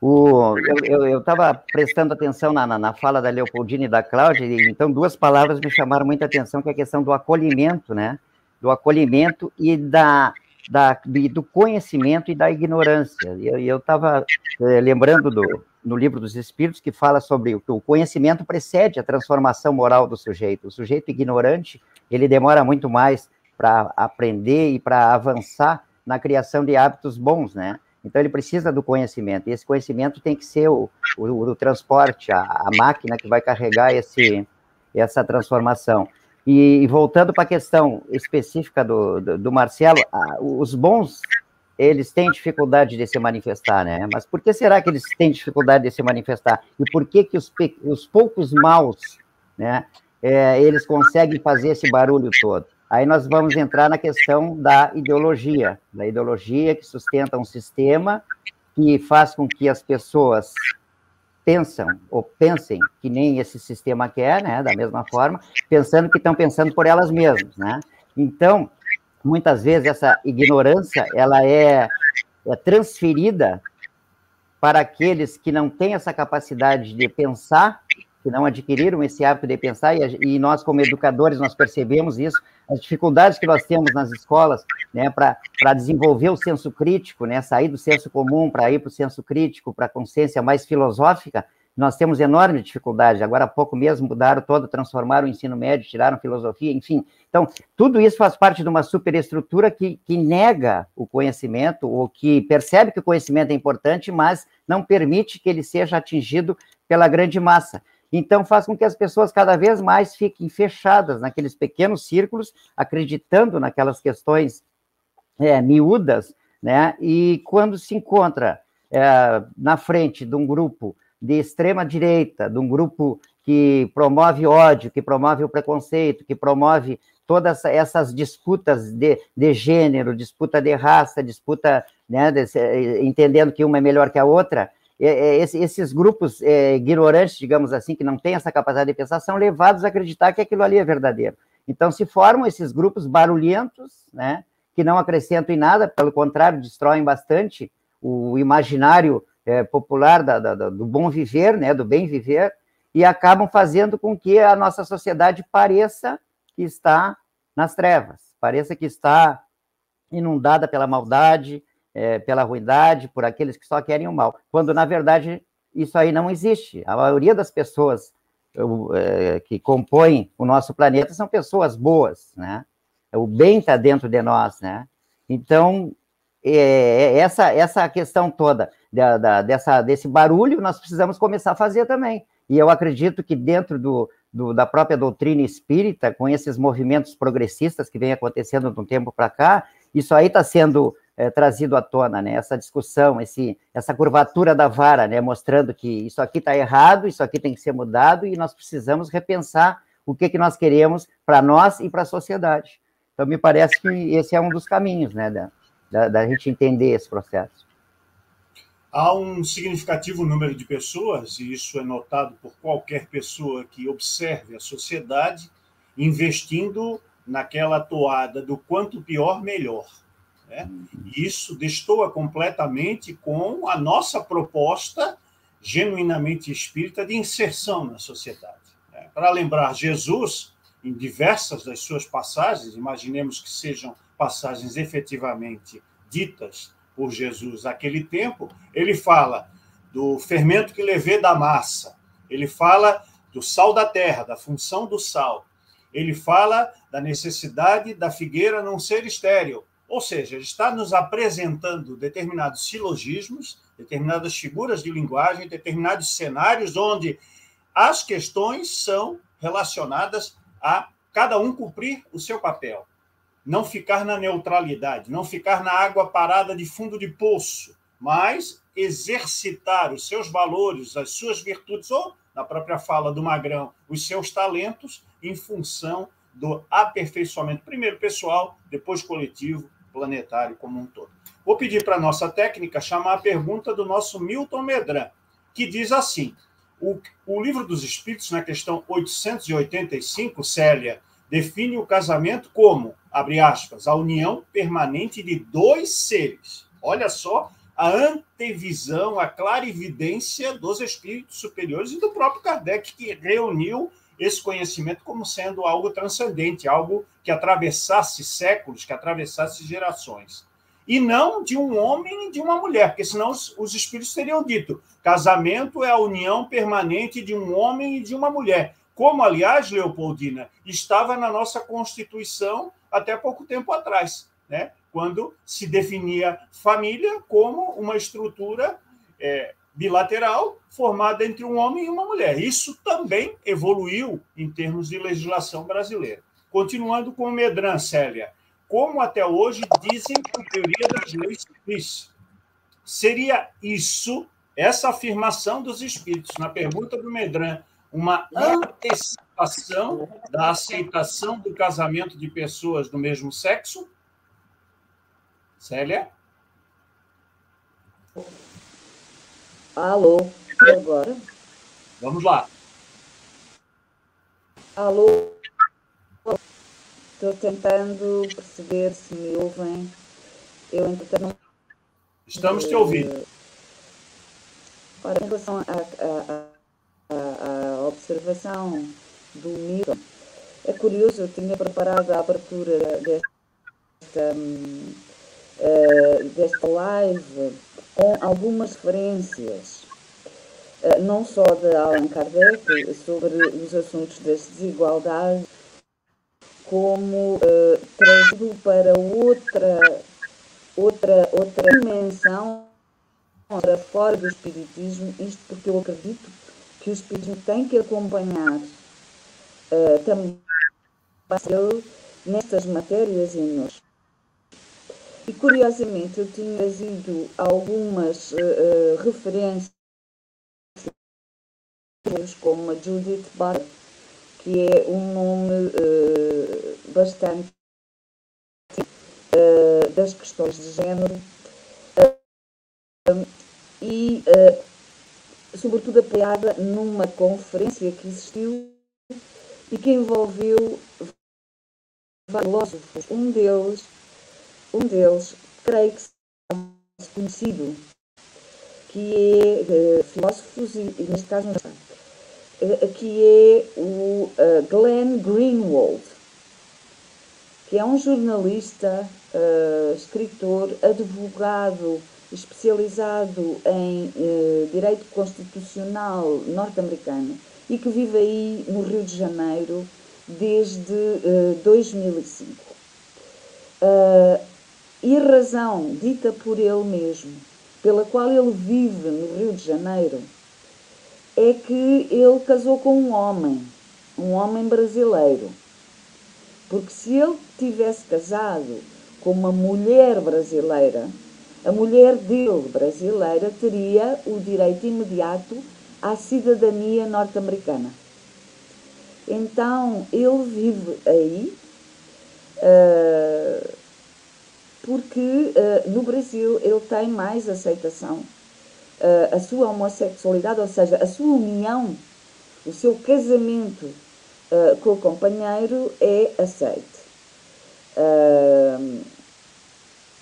O, eu estava prestando atenção na, na, na, fala da Leopoldina e da Cláudia, e então duas palavras me chamaram muita atenção, que é a questão do acolhimento, né? Do acolhimento e da, da, do conhecimento e da ignorância. E eu estava é, lembrando do, no livro dos Espíritos que fala sobre o que o conhecimento precede a transformação moral do sujeito. O sujeito ignorante, ele demora muito mais para aprender e para avançar na criação de hábitos bons, né? Então, ele precisa do conhecimento, e esse conhecimento tem que ser o, o, o transporte, a, a, máquina que vai carregar esse, essa transformação. E, e voltando para a questão específica do, do, do Marcelo, a, os bons, eles têm dificuldade de se manifestar, né? Mas por que será que eles têm dificuldade de se manifestar? E por que, que os, os poucos maus, né, é, eles conseguem fazer esse barulho todo? Aí nós vamos entrar na questão da ideologia, da ideologia que sustenta um sistema que faz com que as pessoas pensam ou pensem que nem esse sistema quer, né, da mesma forma, pensando que estão pensando por elas mesmas, né? Então, muitas vezes essa ignorância, ela é, é transferida para aqueles que não têm essa capacidade de pensar que não adquiriram esse hábito de pensar, e, e, nós, como educadores, nós percebemos isso, as dificuldades que nós temos nas escolas, né, para desenvolver o senso crítico, né, sair do senso comum para ir para o senso crítico, para a consciência mais filosófica, nós temos enorme dificuldade. Agora há pouco mesmo mudaram todo, transformaram o ensino médio, tiraram filosofia, enfim. Então, tudo isso faz parte de uma superestrutura que, que nega o conhecimento, ou que percebe que o conhecimento é importante, mas não permite que ele seja atingido pela grande massa. Então, faz com que as pessoas cada vez mais fiquem fechadas naqueles pequenos círculos, acreditando naquelas questões é, miúdas, né? E quando se encontra é, na frente de um grupo de extrema direita, de um grupo que promove ódio, que promove o preconceito, que promove todas essas disputas de, de gênero, disputa de raça, disputa, né, de, entendendo que uma é melhor que a outra, esses grupos é, ignorantes, digamos assim, que não têm essa capacidade de pensar, são levados a acreditar que aquilo ali é verdadeiro. Então, se formam esses grupos barulhentos, né, que não acrescentam em nada, pelo contrário, destroem bastante o imaginário é, popular da, da, do bom viver, né, do bem viver, e acabam fazendo com que a nossa sociedade pareça que está nas trevas, pareça que está inundada pela maldade, é, pela ruindade, por aqueles que só querem o mal, quando na verdade isso aí não existe. A maioria das pessoas é, que compõem o nosso planeta são pessoas boas, né? O bem está dentro de nós, né? Então, é, é, essa, essa questão toda da, da, dessa, desse barulho nós precisamos começar a fazer também. E eu acredito que dentro do, do, da própria doutrina espírita, com esses movimentos progressistas que vem acontecendo de um tempo para cá, isso aí está sendo é, trazido à tona, né? Essa discussão, esse, essa curvatura da vara, né? Mostrando que isso aqui está errado, isso aqui tem que ser mudado e nós precisamos repensar o que, que nós queremos para nós e para a sociedade. Então, me parece que esse é um dos caminhos, né? Da, da, da gente entender esse processo. Há um significativo número de pessoas, e isso é notado por qualquer pessoa que observe a sociedade, investindo naquela toada do quanto pior, melhor. Né? E isso destoa completamente com a nossa proposta genuinamente espírita de inserção na sociedade. Né? Para lembrar Jesus, em diversas das suas passagens, imaginemos que sejam passagens efetivamente ditas por Jesus naquele tempo, ele fala do fermento que levê da massa, ele fala do sal da terra, da função do sal, ele fala da necessidade da figueira não ser estéril, ou seja, ele está nos apresentando determinados silogismos, determinadas figuras de linguagem, determinados cenários onde as questões são relacionadas a cada um cumprir o seu papel. Não ficar na neutralidade, não ficar na água parada de fundo de poço, mas exercitar os seus valores, as suas virtudes, ou, na própria fala do Magrão, os seus talentos, em função do aperfeiçoamento, primeiro pessoal, depois coletivo, planetário como um todo. Vou pedir para a nossa técnica chamar a pergunta do nosso Milton Medran, que diz assim: o, o livro dos Espíritos, na questão 885, Célia, define o casamento como, abre aspas, a união permanente de dois seres. Olha só a antevisão, a clarividência dos espíritos superiores e do próprio Kardec, que reuniu esse conhecimento como sendo algo transcendente, algo que atravessasse séculos, que atravessasse gerações. E não de um homem e de uma mulher, porque senão os, os espíritos teriam dito: casamento é a união permanente de um homem e de uma mulher. Como, aliás, Leopoldina, estava na nossa Constituição até pouco tempo atrás, né? quando se definia família como uma estrutura é, bilateral formada entre um homem e uma mulher. Isso também evoluiu em termos de legislação brasileira. Continuando com o Medran, Célia, como até hoje dizem a teoria das leis civis. Seria isso, essa afirmação dos espíritos, na pergunta do Medran, uma antecipação da aceitação do casamento de pessoas do mesmo sexo? Célia? Alô, agora? Vamos lá. Alô? Estou tentando perceber se me ouvem. Eu, entretanto, Estamos te ouvindo. Ora, em relação à observação do Milton, é curioso, eu tinha preparado a abertura desta, uh, desta live com algumas referências, eh, não só de Allan Kardec, sobre os assuntos das desigualdades, como trazido para outra, outra, outra dimensão, para fora do Espiritismo, isto porque eu acredito que o Espiritismo tem que acompanhar uh, também nestas matérias e nos. E curiosamente eu tinha trazido algumas uh, uh, referências como a Judith Butler, que é um nome uh, bastante das questões de género. E sobretudo apoiada numa conferência que existiu e que envolveu vários filósofos. Um deles um deles, creio que seja conhecido, que é uh, filósofos, e, e neste caso uh, que é o uh, Glenn Greenwald, que é um jornalista, escritor, advogado especializado em direito constitucional norte-americano e que vive aí no Rio de Janeiro desde 2005. Uh, e razão dita por ele mesmo, pela qual ele vive no Rio de Janeiro, é que ele casou com um homem, um homem brasileiro. Porque se ele tivesse casado com uma mulher brasileira, a mulher dele brasileira teria o direito imediato à cidadania norte-americana. Então ele vive aí. Uh, porque uh, no Brasil ele tem mais aceitação. Uh, a sua homossexualidade, ou seja, a sua união, o seu casamento com o companheiro é aceite.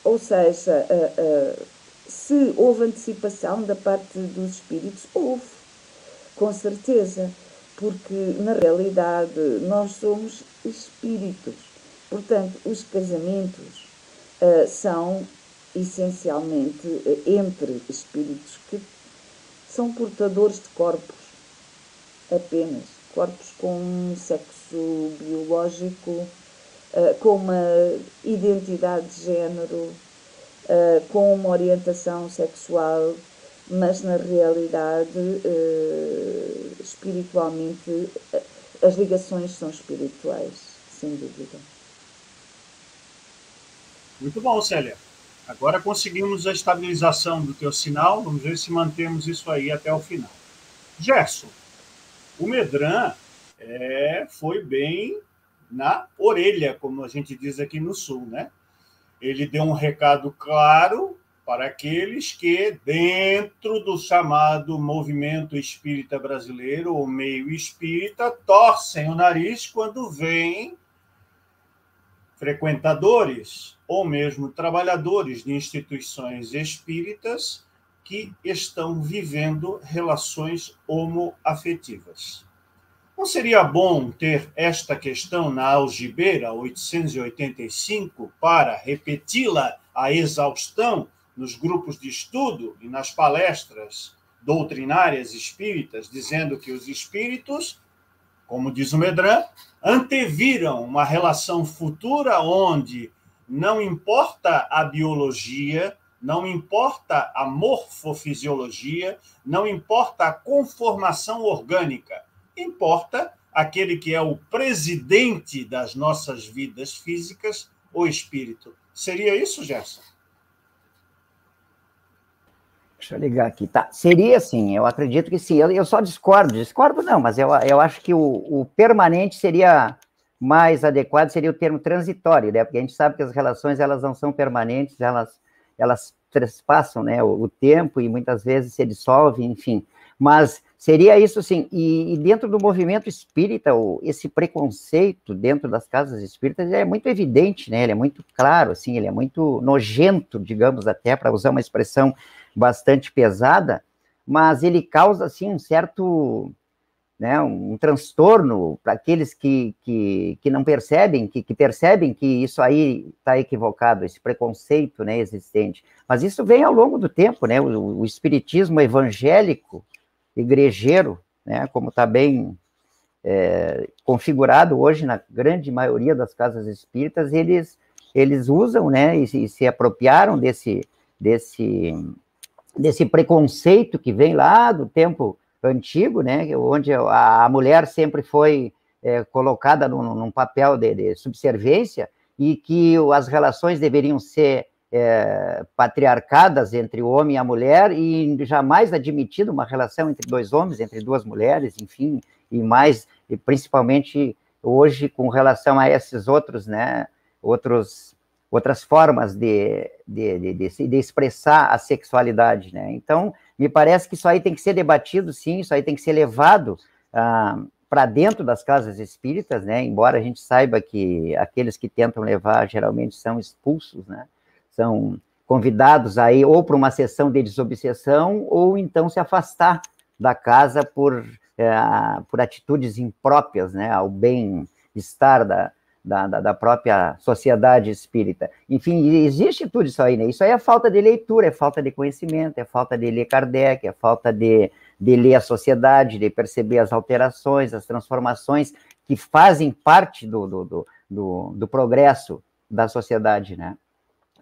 Ou seja, se houve antecipação da parte dos espíritos, houve, com certeza, porque na realidade nós somos espíritos. Portanto, os casamentos uh, são essencialmente uh, entre espíritos que são portadores de corpos apenas, corpos com sexo biológico, uh, com uma identidade de género, com uma orientação sexual, mas na realidade, espiritualmente, as ligações são espirituais, sem dúvida. Muito bom, Célia. Agora conseguimos a estabilização do teu sinal. Vamos ver se mantemos isso aí até o final. Gerson, o Medran é, foi bem na orelha, como a gente diz aqui no Sul, né? Ele deu um recado claro para aqueles que, dentro do chamado movimento espírita brasileiro, ou meio espírita, torcem o nariz quando veem frequentadores ou mesmo trabalhadores de instituições espíritas que estão vivendo relações homoafetivas. Não seria bom ter esta questão na algibeira 885 para repeti-la à exaustão nos grupos de estudo e nas palestras doutrinárias espíritas, dizendo que os espíritos, como diz o Medran, anteviram uma relação futura onde não importa a biologia, não importa a morfofisiologia, não importa a conformação orgânica, importa aquele que é o presidente das nossas vidas físicas, o espírito. Seria isso, Gerson? Deixa eu ligar aqui. Tá. Seria sim, eu acredito que sim. Eu, eu só discordo, discordo não, mas eu, eu acho que o, o, permanente seria mais adequado, seria o termo transitório, né? Porque a gente sabe que as relações elas não são permanentes, elas, elas trespassam né, o, o tempo e muitas vezes se dissolvem, enfim. Mas seria isso sim. E, e dentro do movimento espírita, o, esse preconceito dentro das casas espíritas é muito evidente, né? Ele é muito claro, assim, ele é muito nojento, digamos até, para usar uma expressão bastante pesada, mas ele causa assim um certo né, um transtorno para aqueles que, que, que não percebem, que, que percebem que isso aí está equivocado, esse preconceito né, existente. Mas isso vem ao longo do tempo, né? O, o espiritismo evangélico, igrejeiro, né, como está bem é, configurado hoje na grande maioria das casas espíritas, eles, eles usam né, e, e se apropriaram desse, desse desse preconceito que vem lá do tempo antigo, né, onde a, mulher sempre foi é, colocada num, num papel de, de, subserviência e que as relações deveriam ser é, patriarcadas entre o homem e a mulher e jamais admitido uma relação entre dois homens, entre duas mulheres, enfim, e mais, e principalmente hoje com relação a esses outros, né, outros outras formas de, de, de, de, de expressar a sexualidade, né? Então, me parece que isso aí tem que ser debatido, sim, isso aí tem que ser levado ah, para dentro das casas espíritas, né? Embora a gente saiba que aqueles que tentam levar geralmente são expulsos, né? São convidados aí ou para uma sessão de desobsessão ou então se afastar da casa por, é, por atitudes impróprias, né? Ao bem-estar da, da, da, própria sociedade espírita. Enfim, existe tudo isso aí, né? Isso aí é falta de leitura, é falta de conhecimento, é falta de ler Kardec, é falta de, de ler a sociedade, de perceber as alterações, as transformações que fazem parte do, do, do, do, do progresso da sociedade, né?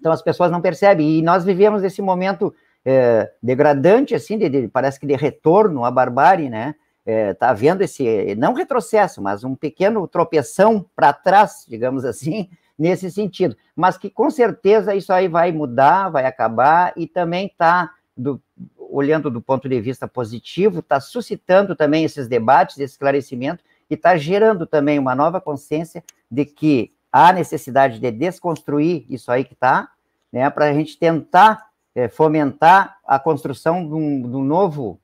Então as pessoas não percebem, e nós vivemos esse momento é, degradante, assim, de, de, parece que de retorno à barbárie, né? está é, tá havendo esse, não retrocesso, mas um pequeno tropeção para trás, digamos assim, *laughs* nesse sentido. Mas que com certeza isso aí vai mudar, vai acabar, e também está, olhando do ponto de vista positivo, está suscitando também esses debates, esse esclarecimento, e está gerando também uma nova consciência de que há necessidade de desconstruir isso aí que está, né, para a gente tentar é, fomentar a construção de um novo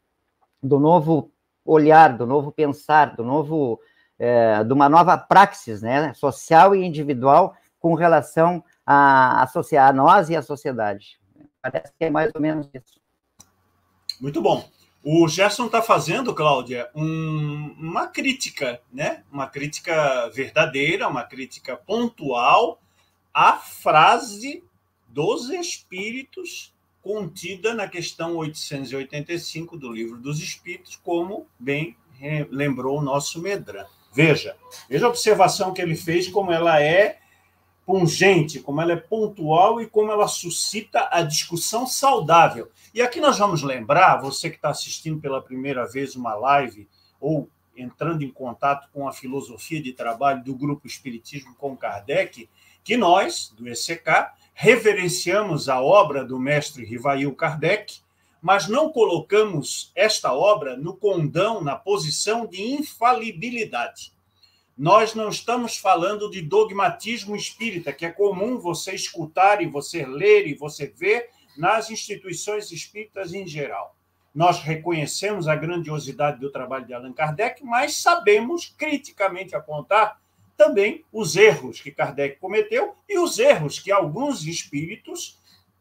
do novo olhar, do novo pensar, do novo, é, de uma nova praxis, né, social e individual com relação a, a, a nós e à sociedade. Parece que é mais ou menos isso. Muito bom. O Gerson está fazendo, Cláudia, um, uma crítica, né? Uma crítica verdadeira, uma crítica pontual à frase dos espíritos contida na questão 885 do Livro dos Espíritos, como bem lembrou o nosso Medran. Veja, veja a observação que ele fez, como ela é pungente, como ela é pontual e como ela suscita a discussão saudável. E aqui nós vamos lembrar, você que está assistindo pela primeira vez uma live ou entrando em contato com a filosofia de trabalho do Grupo Espiritismo com Kardec, que nós, do ECK, reverenciamos a obra do mestre Rivail Kardec, mas não colocamos esta obra no condão, na posição de infalibilidade. Nós não estamos falando de dogmatismo espírita, que é comum você escutar e você ler e você ver nas instituições espíritas em geral. Nós reconhecemos a grandiosidade do trabalho de Allan Kardec, mas sabemos criticamente apontar também os erros que Kardec cometeu e os erros que alguns espíritos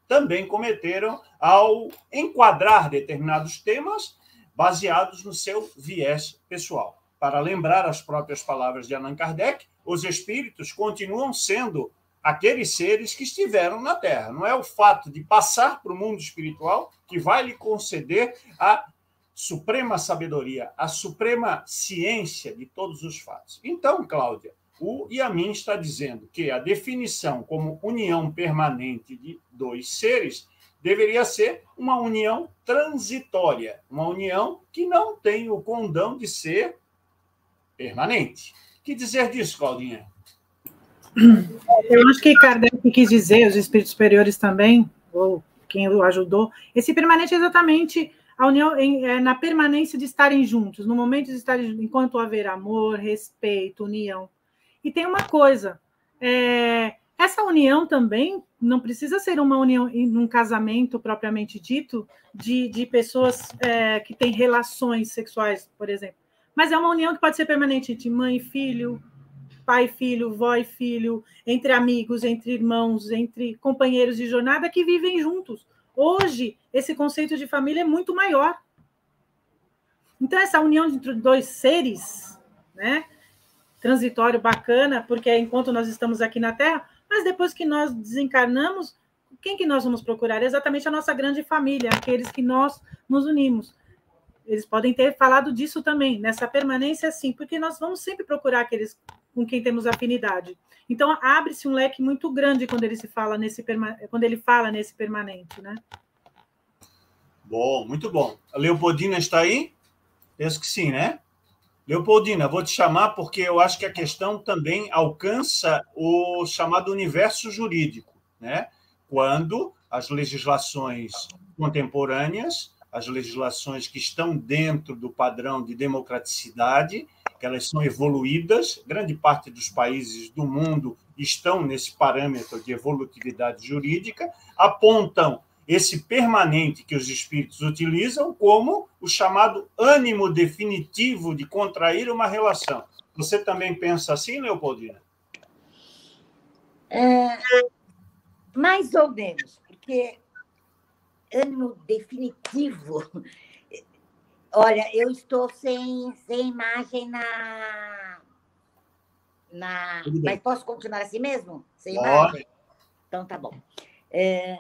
também cometeram ao enquadrar determinados temas baseados no seu viés pessoal. Para lembrar as próprias palavras de Allan Kardec, os espíritos continuam sendo aqueles seres que estiveram na Terra. Não é o fato de passar para o mundo espiritual que vai lhe conceder a suprema sabedoria, a suprema ciência de todos os fatos. Então, Cláudia, o Yamin está dizendo que a definição como união permanente de dois seres deveria ser uma união transitória, uma união que não tem o condão de ser permanente. Que dizer disso, Claudinha? Eu acho que Kardec quis dizer, os espíritos superiores também, ou quem o ajudou, esse permanente é exatamente a união em, é, na permanência de estarem juntos, no momento de estarem enquanto haver amor, respeito, união. E tem uma coisa, é, essa união também não precisa ser uma união em um casamento propriamente dito, de, de pessoas é, que têm relações sexuais, por exemplo. Mas é uma união que pode ser permanente entre mãe e filho, pai e filho, vó e filho, entre amigos, entre irmãos, entre companheiros de jornada que vivem juntos. Hoje, esse conceito de família é muito maior. Então, essa união entre dois seres, né? Transitório bacana, porque é enquanto nós estamos aqui na Terra, mas depois que nós desencarnamos, quem que nós vamos procurar? Exatamente a nossa grande família, aqueles que nós nos unimos eles podem ter falado disso também, nessa permanência, sim, porque nós vamos sempre procurar aqueles com quem temos afinidade. Então, abre-se um leque muito grande quando ele se fala nesse quando ele fala nesse permanente, né? Bom, muito bom. A Leopoldina está aí? Penso que sim, né? Leopoldina, vou te chamar porque eu acho que a questão também alcança o chamado universo jurídico, né? Quando as legislações contemporâneas as legislações que estão dentro do padrão de democraticidade, que elas são evoluídas, grande parte dos países do mundo estão nesse parâmetro de evolutividade jurídica, apontam esse permanente que os espíritos utilizam como o chamado ânimo definitivo de contrair uma relação. Você também pensa assim, Leopoldina? É, mais ou menos, porque ano definitivo. Olha, eu estou sem, sem imagem na. na... Mas posso continuar assim mesmo? Sem imagem? Então tá bom. É...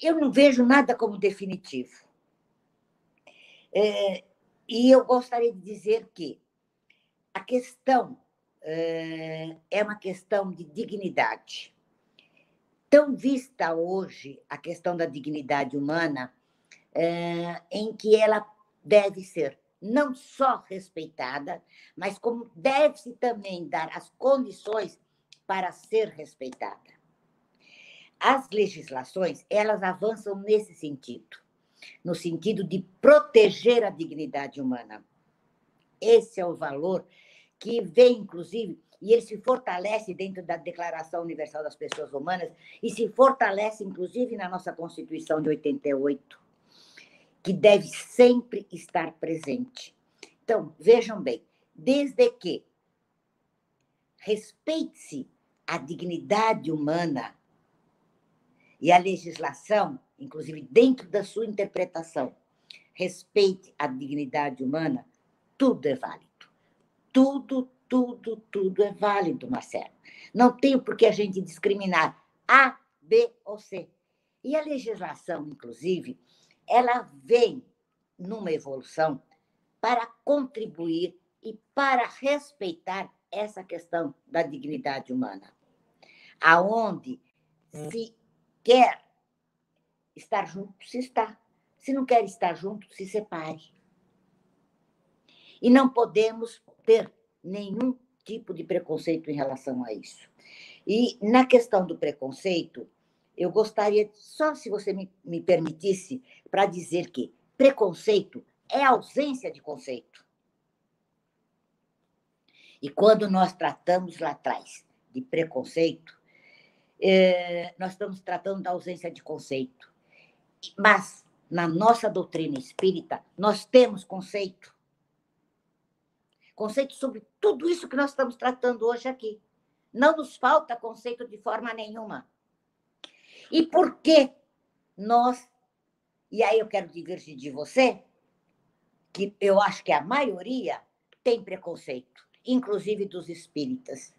eu não vejo nada como definitivo. É... e eu gostaria de dizer que a questão é, é uma questão de dignidade tão vista hoje a questão da dignidade humana, é, em que ela deve ser não só respeitada, mas como deve-se também dar as condições para ser respeitada. As legislações, elas avançam nesse sentido, no sentido de proteger a dignidade humana. Esse é o valor que vem, inclusive, e ele se fortalece dentro da Declaração Universal das Pessoas Humanas e se fortalece, inclusive, na nossa Constituição de 88, que deve sempre estar presente. Então, vejam bem, desde que respeite-se a dignidade humana e a legislação, inclusive dentro da sua interpretação, respeite a dignidade humana, tudo é válido. Tudo, tudo, tudo é válido, Marcelo. Não tem por que a gente discriminar A, B ou C. E a legislação, inclusive, ela vem numa evolução para contribuir e para respeitar essa questão da dignidade humana. Aonde se quer estar junto, se está. Se não quer estar junto, se separe. E não podemos ter nenhum tipo de preconceito em relação a isso. E na questão do preconceito, eu gostaria, só se você me, me permitisse, para dizer que preconceito é ausência de conceito. E quando nós tratamos lá atrás de preconceito, é, nós estamos tratando da ausência de conceito. Mas, na nossa doutrina espírita, nós temos conceito. Conceito sobre tudo isso que nós estamos tratando hoje aqui. Não nos falta conceito de forma nenhuma. E por que nós, e aí eu quero divergir de você, que eu acho que a maioria tem preconceito, inclusive dos espíritas.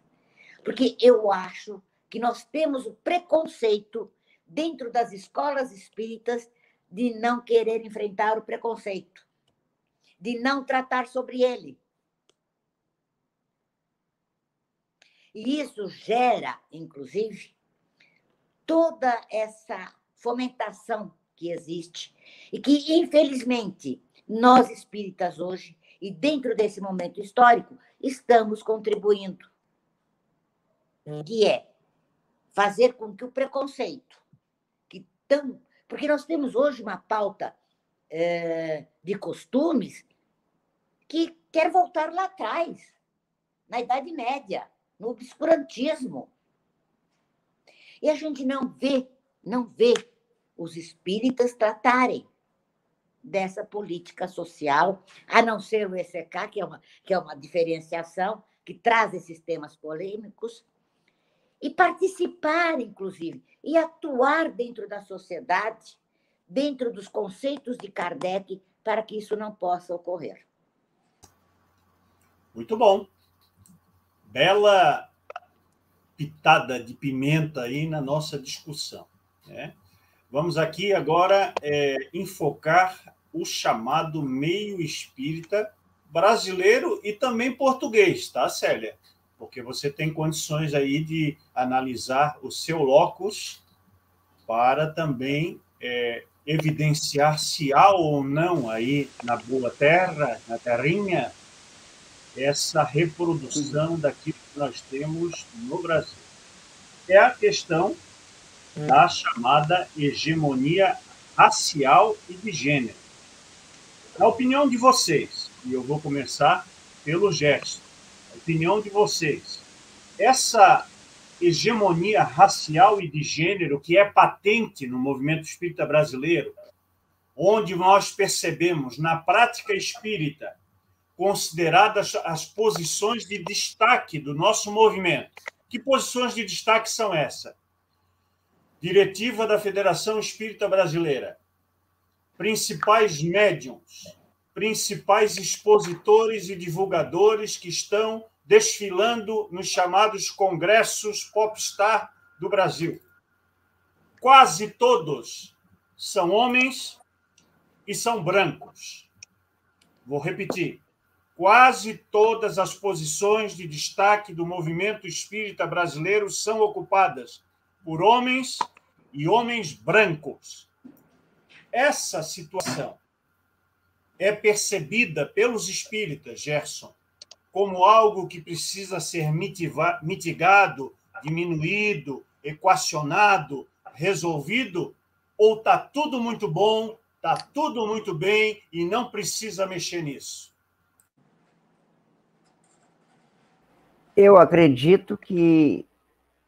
Porque eu acho que nós temos o preconceito dentro das escolas espíritas de não querer enfrentar o preconceito, de não tratar sobre ele. E isso gera, inclusive, toda essa fomentação que existe e que, infelizmente, nós espíritas hoje, e dentro desse momento histórico, estamos contribuindo. Que é fazer com que o preconceito, que tão. Porque nós temos hoje uma pauta é, de costumes que quer voltar lá atrás, na Idade Média, no obscurantismo. E a gente não vê, não vê os espíritas tratarem dessa política social, a não ser o ECK, que é uma, que é uma diferenciação, que traz esses temas polêmicos, e participar, inclusive, e atuar dentro da sociedade, dentro dos conceitos de Kardec, para que isso não possa ocorrer. Muito bom. Bela pitada de pimenta aí na nossa discussão. Né? Vamos aqui agora é, enfocar o chamado meio espírita brasileiro e também português, tá, Célia? Porque você tem condições aí de analisar o seu locus para também é, evidenciar se há ou não aí na boa terra, na terrinha, essa reprodução daquilo que nós temos no Brasil. É a questão da chamada hegemonia racial e de gênero. Na opinião de vocês, e eu vou começar pelo Gerson, opinião de vocês. Essa hegemonia racial e de gênero que é patente no movimento espírita brasileiro, onde nós percebemos na prática espírita consideradas as posições de destaque do nosso movimento. Que posições de destaque são essas? Diretiva da Federação Espírita Brasileira, principais médiums, principais expositores e divulgadores que estão desfilando nos chamados congressos popstar do Brasil. Quase todos são homens e são brancos. Vou repetir. Quase todas as posições de destaque do movimento espírita brasileiro são ocupadas por homens e homens brancos. Essa situação é percebida pelos espíritas, Gerson, como algo que precisa ser mitigado, diminuído, equacionado, resolvido? Ou está tudo muito bom, está tudo muito bem e não precisa mexer nisso? Eu acredito que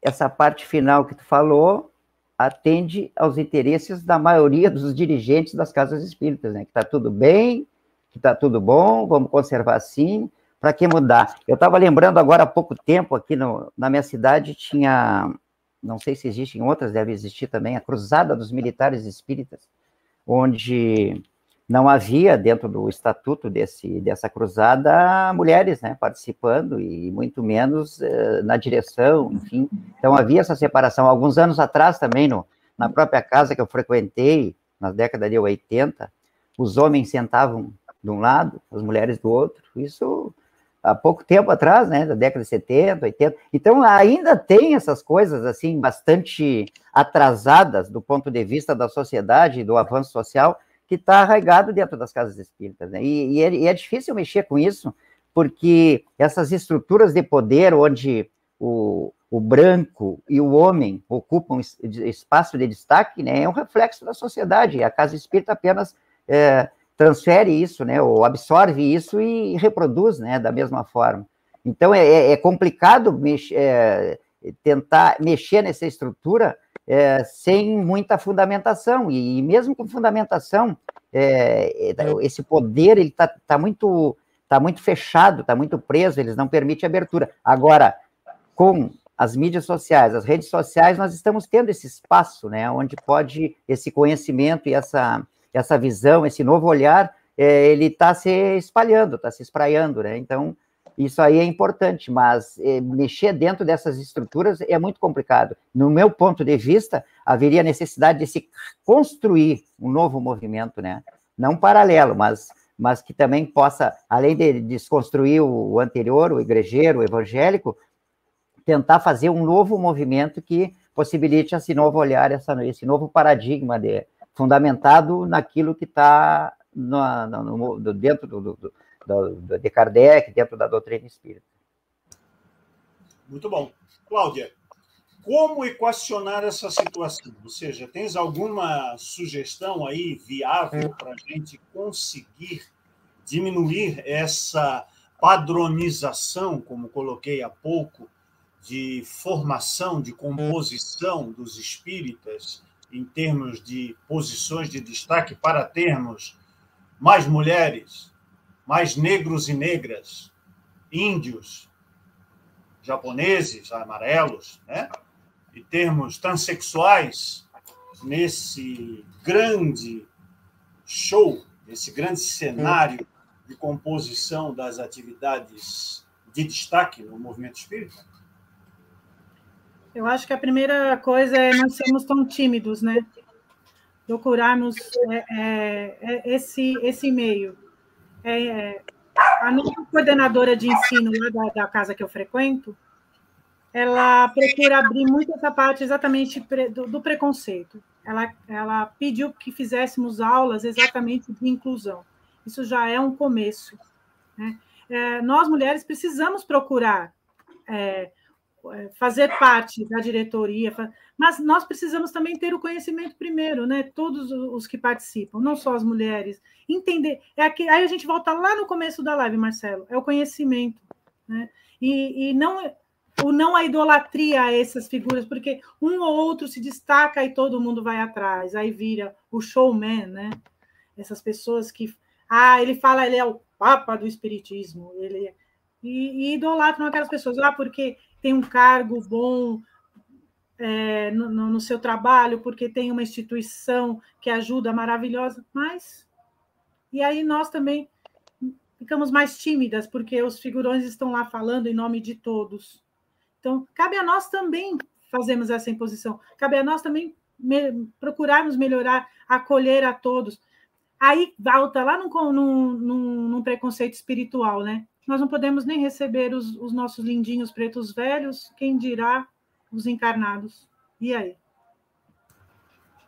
essa parte final que tu falou atende aos interesses da maioria dos dirigentes das casas espíritas, né? Que está tudo bem, que está tudo bom, vamos conservar assim, para que mudar? Eu estava lembrando agora há pouco tempo, aqui no, na minha cidade, tinha, não sei se existem outras, deve existir também, a Cruzada dos Militares Espíritas, onde não havia dentro do estatuto desse, dessa cruzada mulheres né, participando e muito menos eh, na direção, enfim. Então havia essa separação. Alguns anos atrás também, no, na própria casa que eu frequentei, na década de 80, os homens sentavam de um lado, as mulheres do outro. Isso há pouco tempo atrás, né, da década de 70, 80. Então, ainda tem essas coisas, assim, bastante atrasadas do ponto de vista da sociedade, do avanço social, que está arraigado dentro das casas espíritas. Né? E, e, é, e, é, difícil mexer com isso, porque essas estruturas de poder, onde o, o branco e o homem ocupam espaço de destaque, né, é um reflexo da sociedade. A casa espírita apenas é, transfere isso, né, ou absorve isso e reproduz, né, da mesma forma. Então é, é, é complicado mexer, é, tentar mexer nessa estrutura é, sem muita fundamentação e, mesmo com fundamentação, é, é, esse poder ele está tá muito tá muito fechado, está muito preso, eles não permitem abertura. Agora, com as mídias sociais, as redes sociais, nós estamos tendo esse espaço, né, onde pode esse conhecimento e essa, essa visão, esse novo olhar, é, ele está se espalhando, está se espraiando, né, então isso aí é importante, mas é, mexer dentro dessas estruturas é muito complicado. No meu ponto de vista, haveria necessidade de se construir um novo movimento, né, não paralelo, mas mas que também possa, além de desconstruir o anterior, o igrejeiro, o evangélico, tentar fazer um novo movimento que possibilite esse novo olhar, essa, esse novo paradigma de, fundamentado naquilo que está dentro do, do, do, de Kardec, dentro da doutrina espírita. Muito bom. Cláudia, como equacionar essa situação? Ou seja, tens alguma sugestão aí viável para a gente conseguir diminuir essa padronização, como coloquei há pouco, de formação, de composição dos espíritas em termos de posições de destaque para termos mais mulheres, mais negros e negras, índios, japoneses, amarelos, né? e termos transexuais nesse grande show, nesse grande cenário de composição das atividades de destaque no movimento espírita? Eu acho que a primeira coisa é não sermos tão tímidos, né? Procurarmos é, é, é esse, esse meio. É, é, a minha coordenadora de ensino da, da, casa que eu frequento, ela procura abrir muito essa parte exatamente do, do preconceito. Ela, ela pediu que fizéssemos aulas exatamente de inclusão. Isso já é um começo. Né? É, nós, mulheres, precisamos procurar é, fazer parte da diretoria, mas nós precisamos também ter o conhecimento primeiro, né? Todos os que participam, não só as mulheres, entender. É aqui, aí a gente volta lá no começo da live, Marcelo, é o conhecimento, né? E, e não o não a idolatria a essas figuras, porque um ou outro se destaca e todo mundo vai atrás, aí vira o showman, né? Essas pessoas que ah, ele fala, ele é o papa do espiritismo, ele é, e, e idolatram aquelas pessoas, ah, porque tem um cargo bom é, no, no, seu trabalho, porque tem uma instituição que ajuda maravilhosa, mas. E aí nós também ficamos mais tímidas, porque os figurões estão lá falando em nome de todos. Então, cabe a nós também fazermos essa imposição, cabe a nós também me, procurarmos melhorar, acolher a todos. Aí volta lá num, num, num, num preconceito espiritual, né? Nós não podemos nem receber os, os nossos lindinhos pretos velhos, quem dirá os encarnados. E aí?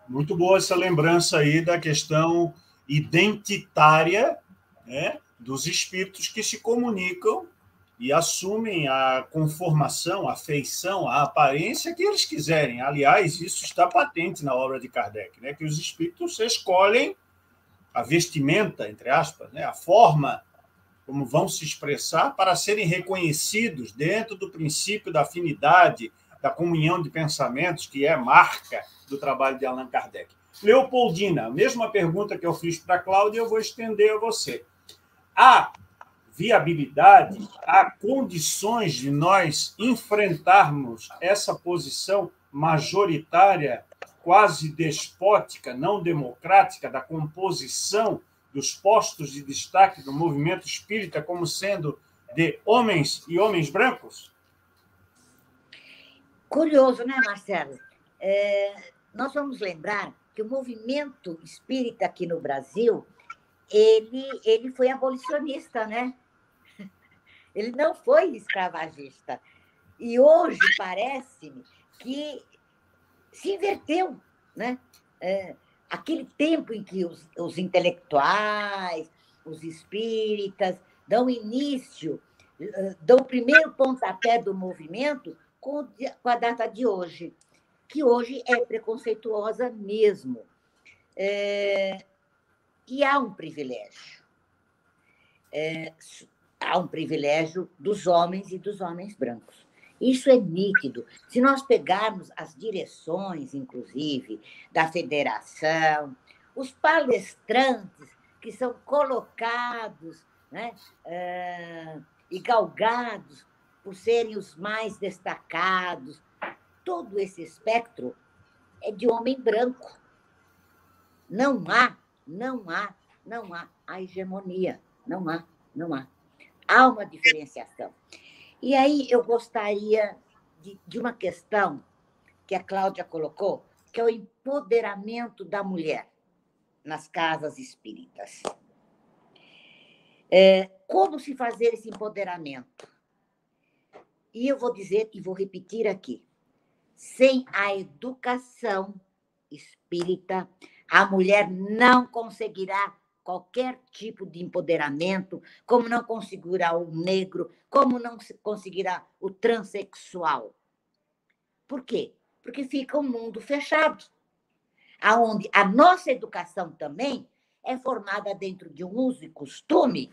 Muito boa essa lembrança aí da questão identitária né, dos espíritos que se comunicam e assumem a conformação, a feição, a aparência que eles quiserem. Aliás, isso está patente na obra de Kardec, né, que os espíritos escolhem a vestimenta, entre aspas, né, a forma como vão se expressar, para serem reconhecidos dentro do princípio da afinidade, da comunhão de pensamentos, que é marca do trabalho de Allan Kardec. Leopoldina, a mesma pergunta que eu fiz para a Cláudia, eu vou estender a você. Há viabilidade, há condições de nós enfrentarmos essa posição majoritária, quase despótica, não democrática, da composição dos postos de destaque do movimento espírita como sendo de homens e homens brancos? Curioso, né, Marcelo? É, nós vamos lembrar que o movimento espírita aqui no Brasil ele, ele foi abolicionista, né? *laughs* Ele não foi escravagista. E hoje parece-me que se inverteu, né? É, aquele tempo em que os, os intelectuais, os espíritas dão início, eh, dão o primeiro pontapé do movimento, com, com a data de hoje, que hoje é preconceituosa mesmo. É, e há um privilégio. É, há um privilégio dos homens e dos homens brancos. Isso é nítido. Se nós pegarmos as direções, inclusive, da federação, os palestrantes que são colocados né, uh, e galgados por serem os mais destacados, todo esse espectro é de homem branco. Não há, não há, não há a hegemonia. Não há, não há. Há uma diferenciação. E aí eu gostaria de, de uma questão que a Cláudia colocou, que é o empoderamento da mulher nas casas espíritas. É, como se fazer esse empoderamento? E eu vou dizer e vou repetir aqui: sem a educação espírita, a mulher não conseguirá qualquer tipo de empoderamento, como não conseguirá o negro, como não conseguirá o transexual. Por quê? Porque fica um mundo fechado, aonde a nossa educação também é formada dentro de um uso e costume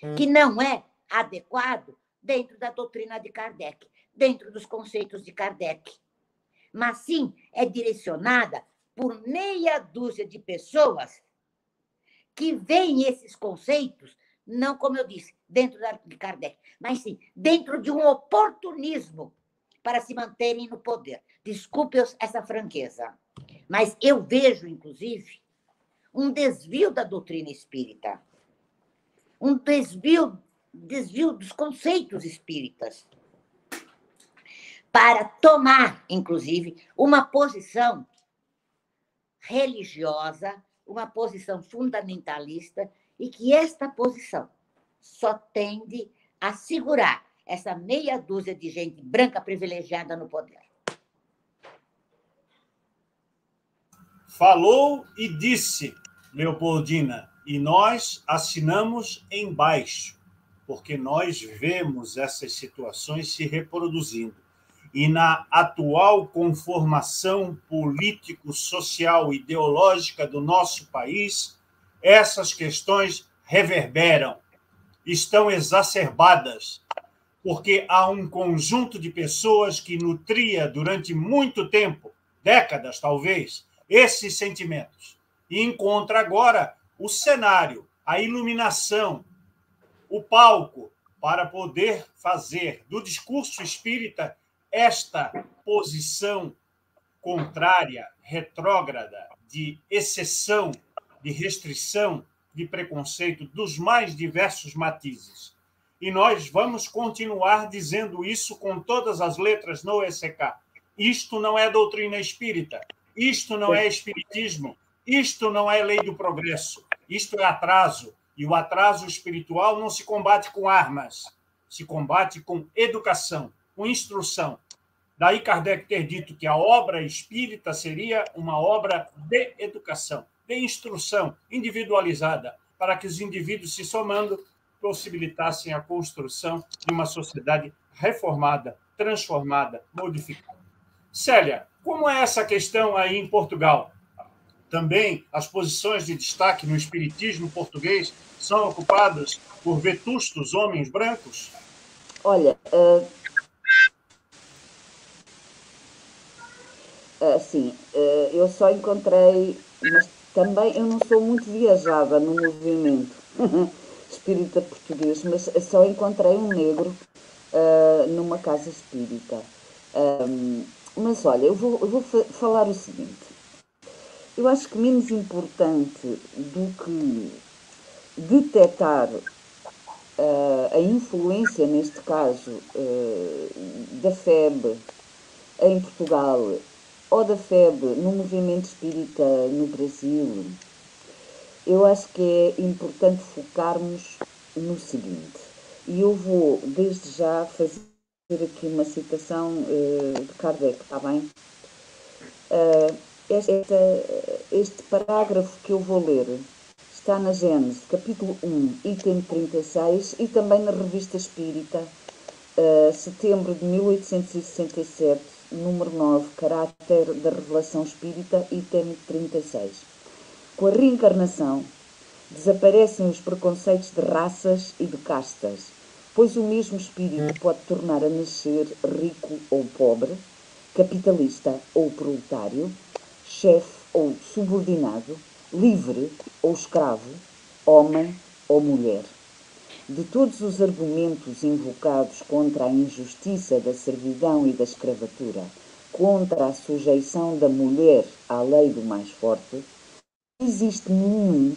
hum. que não é adequado dentro da doutrina de Kardec, dentro dos conceitos de Kardec. Mas sim é direcionada por meia dúzia de pessoas que veem esses conceitos, não como eu disse, dentro de Kardec, mas sim dentro de um oportunismo para se manterem no poder. Desculpe essa franqueza, mas eu vejo, inclusive, um desvio da doutrina espírita, um desvio, desvio dos conceitos espíritas, para tomar, inclusive, uma posição religiosa uma posição fundamentalista e que esta posição só tende a segurar essa meia dúzia de gente branca privilegiada no poder. Falou e disse, Leopoldina, e nós assinamos embaixo, porque nós vemos essas situações se reproduzindo e na atual conformação político-social ideológica do nosso país, essas questões reverberam, estão exacerbadas, porque há um conjunto de pessoas que nutria durante muito tempo, décadas talvez, esses sentimentos, e encontra agora o cenário, a iluminação, o palco para poder fazer do discurso espírita esta posição contrária, retrógrada, de exceção, de restrição, de preconceito dos mais diversos matizes. E nós vamos continuar dizendo isso com todas as letras no ECK. Isto não é doutrina espírita, isto não é espiritismo, isto não é lei do progresso, isto é atraso. E o atraso espiritual não se combate com armas, se combate com educação, com instrução. Daí Kardec ter dito que a obra espírita seria uma obra de educação, de instrução individualizada, para que os indivíduos se somando possibilitassem a construção de uma sociedade reformada, transformada, modificada. Célia, como é essa questão aí em Portugal? Também as posições de destaque no espiritismo português são ocupadas por vetustos homens brancos? Olha, uh Assim, eu só encontrei, mas também eu não sou muito viajada no movimento *laughs* espírita português, mas só encontrei um negro uh, numa casa espírita. Um, mas olha, eu vou, eu vou falar o seguinte. Eu acho que menos importante do que detectar uh, a influência, neste caso, uh, da FEB em Portugal ou da FEB no movimento espírita no Brasil, eu acho que é importante focarmos no seguinte, e eu vou desde já fazer aqui uma citação uh, de Kardec, está bem? Uh, este, este parágrafo que eu vou ler está na Gênesis, capítulo 1, item 36, e também na Revista Espírita, uh, setembro de 1867, número 9, caráter da revelação espírita, item 36. Com a reencarnação, desaparecem os preconceitos de raças e de castas, pois o mesmo espírito pode tornar a nascer rico ou pobre, capitalista ou proletário, chefe ou subordinado, livre ou escravo, homem ou mulher. De todos os argumentos invocados contra a injustiça da servidão e da escravatura, contra a sujeição da mulher à lei do mais forte, não existe nenhum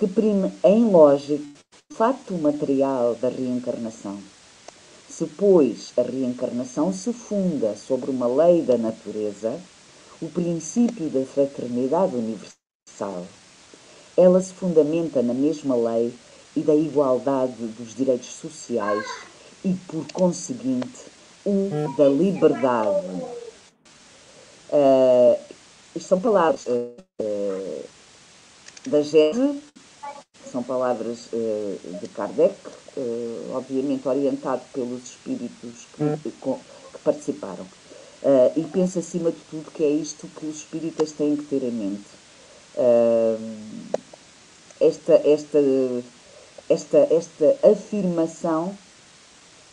que prime em lógica o fato material da reencarnação. Se, pois, a reencarnação se funda sobre uma lei da natureza, o princípio da fraternidade universal, ela se fundamenta na mesma lei e da igualdade dos direitos sociais e, por conseguinte, o da liberdade. Uh, isto são palavras uh, da Gese são palavras uh, de Kardec, uh, obviamente orientado pelos espíritos que, que participaram. E penso, acima de tudo, que é isto que os espíritas têm que ter em mente. esta, esta, esta, esta afirmação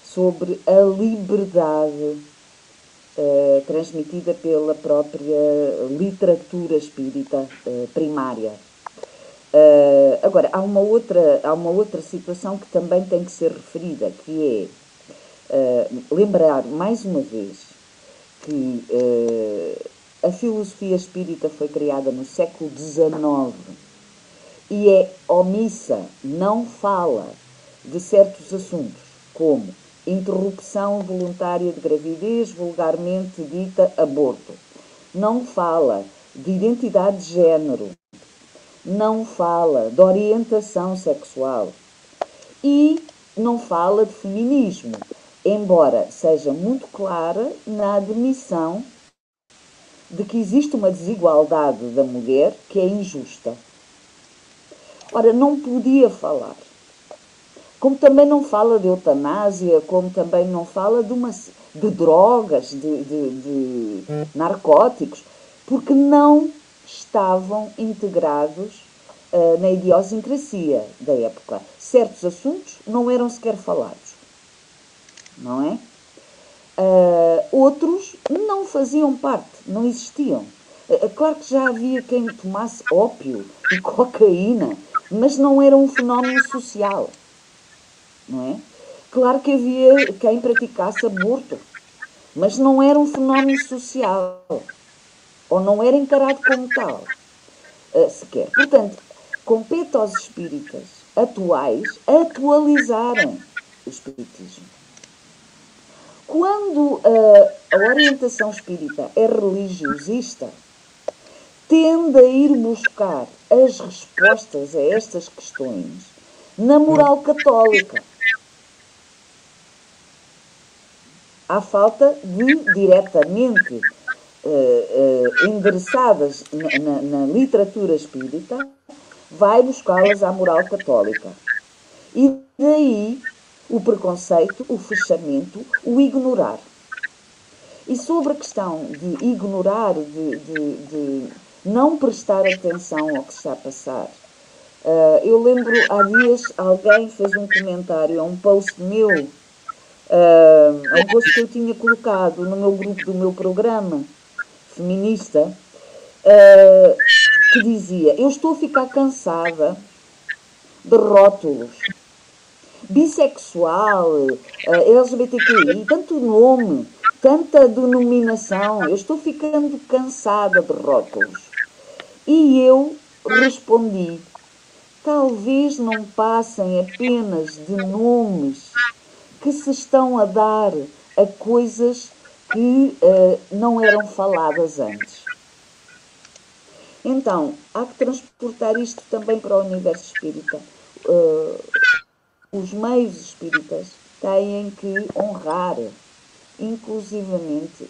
sobre a liberdade transmitida pela própria literatura espírita primária. Uh, agora, há uma, outra, há uma outra situação que também tem que ser referida, que é uh, lembrar mais uma vez que uh, a filosofia espírita foi criada no século XIX e é omissa, não fala de certos assuntos, como interrupção voluntária de gravidez, vulgarmente dita aborto. Não fala de identidade de género, não fala de orientação sexual e não fala de feminismo, embora seja muito clara na admissão de que existe uma desigualdade da mulher que é injusta. Ora, não podia falar. Como também não fala de eutanásia, como também não fala de, uma, de drogas, de, de, de narcóticos, porque não estavam integrados uh, na idiosincrasia da época. Certos assuntos não eram sequer falados, não é? Uh, outros não faziam parte, não existiam. Uh, claro que já havia quem tomasse ópio e *laughs* cocaína, mas não era um fenómeno social, não é? Claro que havia quem praticasse aborto, mas não era um fenómeno social ou não era encarado como tal, uh, sequer. Portanto, compete aos espíritas atuais atualizarem o espiritismo. Quando uh, a orientação espírita é religiosista, tende a ir buscar as respostas a estas questões na moral católica. Há falta de diretamente uh, uh, endereçadas na, na, na, literatura espírita, vai buscá-las à moral católica. E daí o preconceito, o fechamento, o ignorar. E sobre a questão de ignorar, de, de, de não prestar atenção ao que está a passar, uh, eu lembro há dias alguém fez um comentário a um post meu, uh, um post que eu tinha colocado no meu grupo do meu programa, feminista, uh, que dizia: Eu estou a ficar cansada de rótulos. Bissexual, uh, LGBTQI, tanto nome, tanta denominação, eu estou ficando cansada de rótulos. E eu respondi: talvez não passem apenas de nomes que se estão a dar a coisas que uh, não eram faladas antes. Então, há que transportar isto também para o universo espírita. Uh, os meios espíritas têm que honrar, inclusivamente,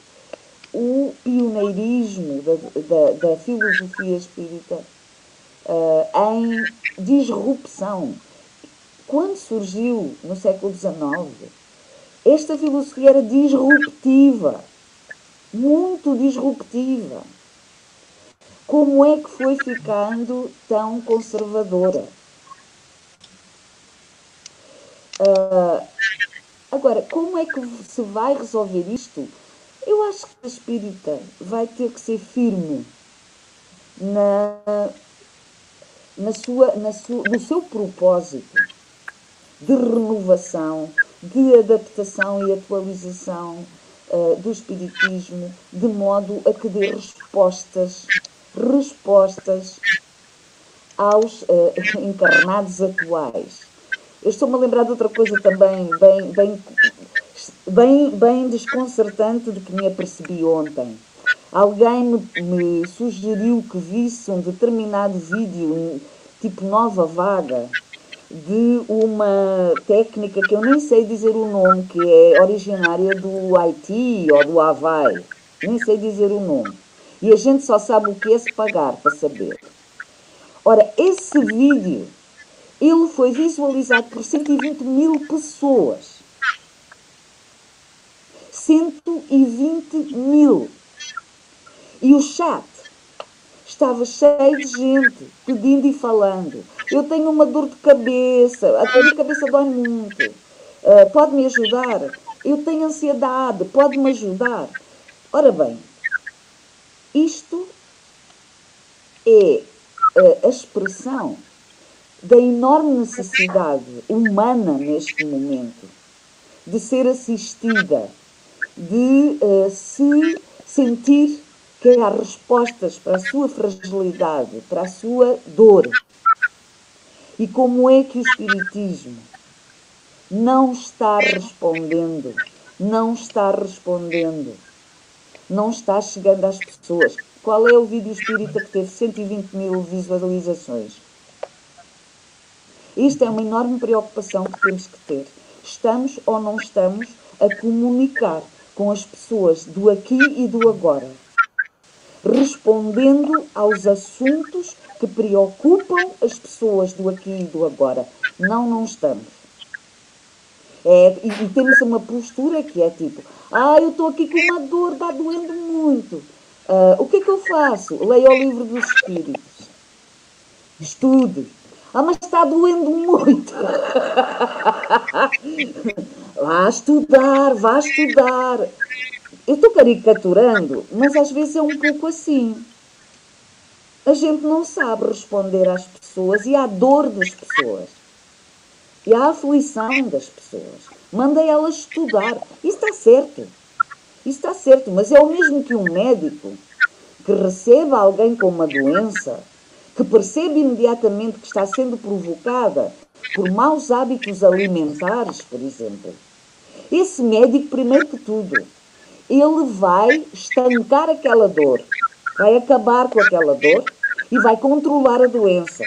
o pioneirismo da, da, da filosofia espírita uh, em disrupção. Quando surgiu no século XIX, esta filosofia era disruptiva, muito disruptiva. Como é que foi ficando tão conservadora? Uh, agora, como é que se vai resolver isto? Eu acho que a espírita vai ter que ser firme na, na sua, na sua, no seu propósito de renovação, de adaptação e atualização uh, do espiritismo, de modo a que dê respostas, respostas aos uh, *laughs* encarnados atuais. Eu estou-me a lembrar de outra coisa também bem, bem, bem, bem desconcertante de que me apercebi ontem. Alguém me, me sugeriu que visse um determinado vídeo, tipo nova vaga, de uma técnica que eu nem sei dizer o nome, que é originária do Haiti ou do Havaí. Nem sei dizer o nome. E a gente só sabe o que é se pagar para saber. Ora, esse vídeo, ele foi visualizado por 120 mil pessoas. 120 mil. E o chat estava cheio de gente pedindo e falando. Eu tenho uma dor de cabeça, a minha cabeça dói muito. Uh, pode me ajudar? Eu tenho ansiedade, pode me ajudar? Ora bem, isto é uh, a expressão da enorme necessidade humana neste momento de ser assistida, de uh, se sentir que há respostas para a sua fragilidade, para a sua dor. E como é que o Espiritismo não está respondendo, não está respondendo, não está chegando às pessoas? Qual é o vídeo espírita que teve 120 mil visualizações? Isto é uma enorme preocupação que temos que ter. Estamos ou não estamos a comunicar com as pessoas do aqui e do agora respondendo aos assuntos que preocupam as pessoas do aqui e do agora. Não, não estamos. É, e, e, temos uma postura que é tipo, ah, eu estou aqui com uma dor, está doendo muito. Uh, o que é que eu faço? Leio o livro dos Espíritos. Estude. Ah, mas está doendo muito. *laughs* vá estudar, vá estudar. Eu estou caricaturando, mas às vezes é um pouco assim. A gente não sabe responder às pessoas e à dor das pessoas. E à aflição das pessoas. Manda elas estudar. Isso está certo. Isso está certo, mas é o mesmo que um médico que receba alguém com uma doença, que percebe imediatamente que está sendo provocada por maus hábitos alimentares, por exemplo. Esse médico, primeiro que tudo, ele vai estancar aquela dor, vai acabar com aquela dor e vai controlar a doença.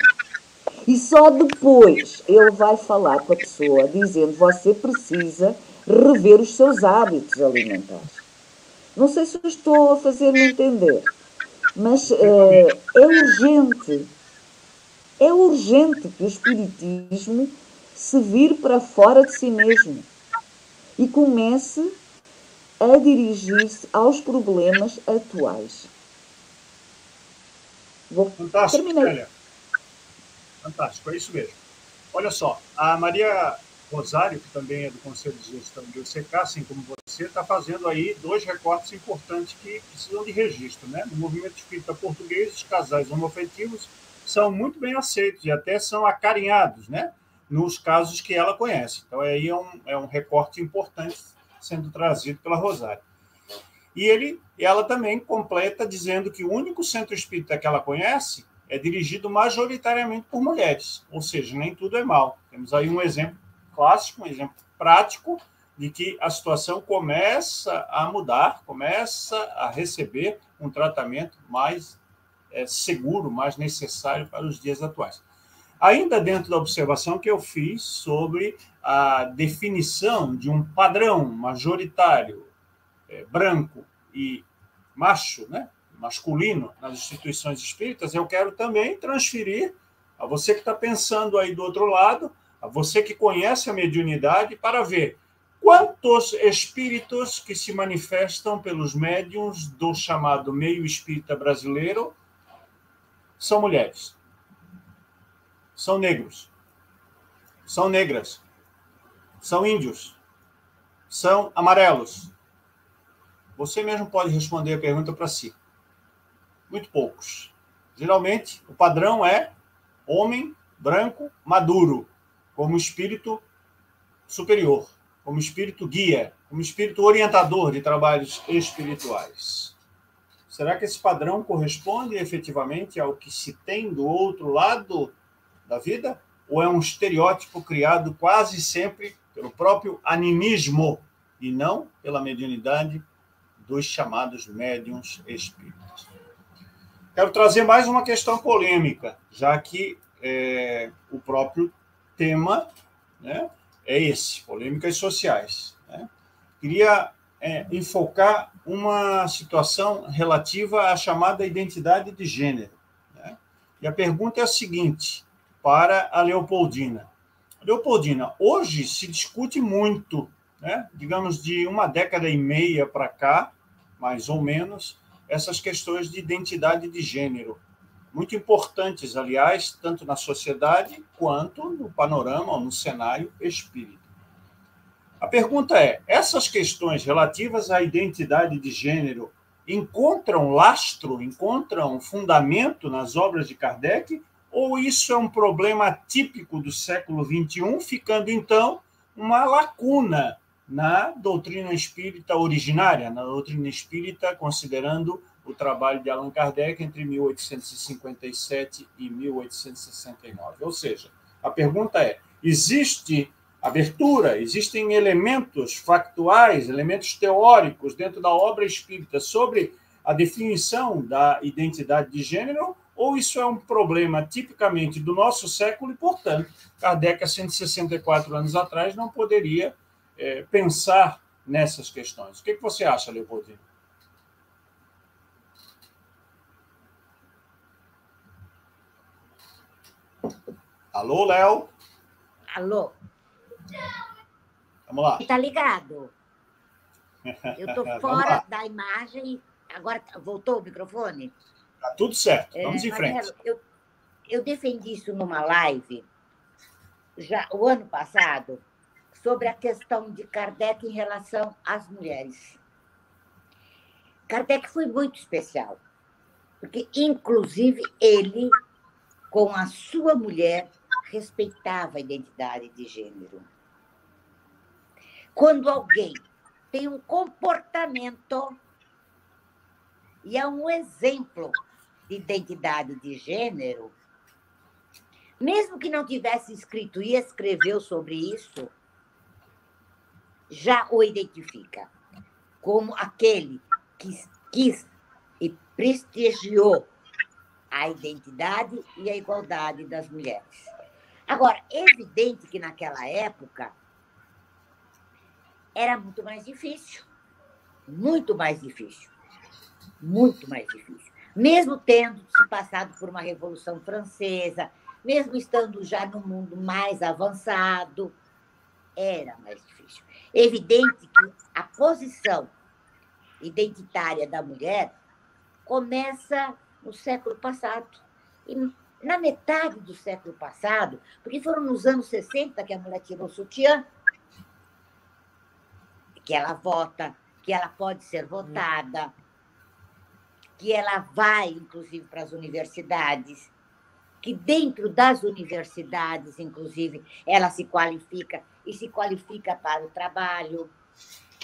E só depois ele vai falar com a pessoa dizendo você precisa rever os seus hábitos alimentares. Não sei se estou a fazer-me entender, mas uh, é urgente, é urgente que o Espiritismo se vire para fora de si mesmo e comece a dirigir-se aos problemas atuais. Vou... Fantástico, Terminei. Fantástico, é isso mesmo. Olha só, a Maria Rosário, que também é do Conselho de Gestão do UCK, assim como você, está fazendo aí dois recortes importantes que precisam de registro. Né? No movimento espírita português, os casais homoafetivos são muito bem aceitos e até são acarinhados, né? nos casos que ela conhece. Então, aí é um, é um recorte importante sendo trazido pela Rosário. E ele, ela também completa dizendo que o único centro espírita que ela conhece é dirigido majoritariamente por mulheres, ou seja, nem tudo é mal. Temos aí um exemplo clássico, um exemplo prático de que a situação começa a mudar, começa a receber um tratamento mais é, seguro, mais necessário para os dias atuais. Ainda dentro da observação que eu fiz sobre a definição de um padrão majoritário é, branco e macho, né, masculino nas instituições espíritas, eu quero também transferir a você que está pensando aí do outro lado, você que conhece a mediunidade, para ver Quantos espíritos que se manifestam pelos médiums do chamado meio espírita brasileiro são mulheres? São negros? São negras? São índios? São amarelos? Você mesmo pode responder a pergunta para si. Muito poucos. Geralmente, o padrão é homem branco maduro, como espírito superior, como espírito guia, como espírito orientador de trabalhos espirituais. Será que esse padrão corresponde efetivamente ao que se tem do outro lado da vida? Ou é um estereótipo criado quase sempre pelo próprio animismo e não pela mediunidade dos chamados médiums espíritas? Quero trazer mais uma questão polêmica, já que é, o próprio tema né, é esse, polêmicas sociais. Né? Queria é, enfocar uma situação relativa à chamada identidade de gênero. Né? E a pergunta é a seguinte, para a Leopoldina. Leopoldina, hoje se discute muito, né, digamos, de uma década e meia para cá, mais ou menos, essas questões de identidade de gênero muito importantes, aliás, tanto na sociedade quanto no panorama ou no cenário espírita. A pergunta é: essas questões relativas à identidade de gênero encontram lastro, encontram fundamento nas obras de Kardec? Ou isso é um problema típico do século XXI, ficando então uma lacuna na doutrina espírita originária, na doutrina espírita, considerando o trabalho de Allan Kardec entre 1857 e 1869. Ou seja, a pergunta é: existe abertura, existem elementos factuais, elementos teóricos dentro da obra espírita sobre a definição da identidade de gênero, ou isso é um problema tipicamente do nosso século e, portanto, Kardec, há 164 anos atrás, não poderia é, pensar nessas questões? O que, que você acha, Leopoldino? Alô, Léo? Alô? Vamos lá. Tá ligado? *laughs* Eu tô fora da imagem. Agora voltou o microfone? Tá tudo certo. Vamos é, em frente. Marcelo, eu, eu defendi isso numa live já o ano passado sobre a questão de Kardec em relação às mulheres. Kardec foi muito especial, porque inclusive ele com a sua mulher respeitava a identidade de gênero. Quando alguém tem um comportamento e é um exemplo de identidade de gênero, mesmo que não tivesse escrito e escreveu sobre isso, já o identifica como aquele que quis e prestigiou a identidade e a igualdade das mulheres. Agora, é evidente que naquela época era muito mais difícil. Muito mais difícil. Muito mais difícil. Mesmo tendo se passado por uma Revolução Francesa, mesmo estando já no mundo mais avançado, era mais difícil. Evidente que a posição identitária da mulher começa no século passado. E na metade do século passado, porque foram nos anos 60 que a mulher tirou o sutiã, que ela vota, que ela pode ser votada, que ela vai, inclusive, para as universidades, que dentro das universidades, inclusive, ela se qualifica e se qualifica para o trabalho.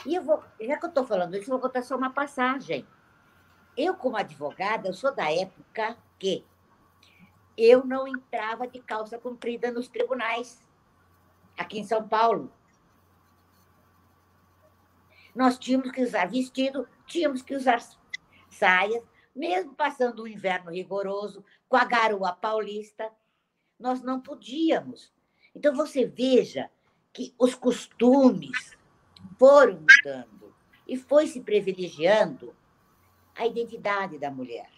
E eu vou, já que eu estou falando isso, eu vou contar só uma passagem. Eu, como advogada, eu sou da época que eu não entrava de calça comprida nos tribunais, aqui em São Paulo. Nós tínhamos que usar vestido, tínhamos que usar saias, mesmo passando o inverno rigoroso, com a garoa paulista, nós não podíamos. Então, você veja que os costumes foram mudando e foi se privilegiando a identidade da mulher.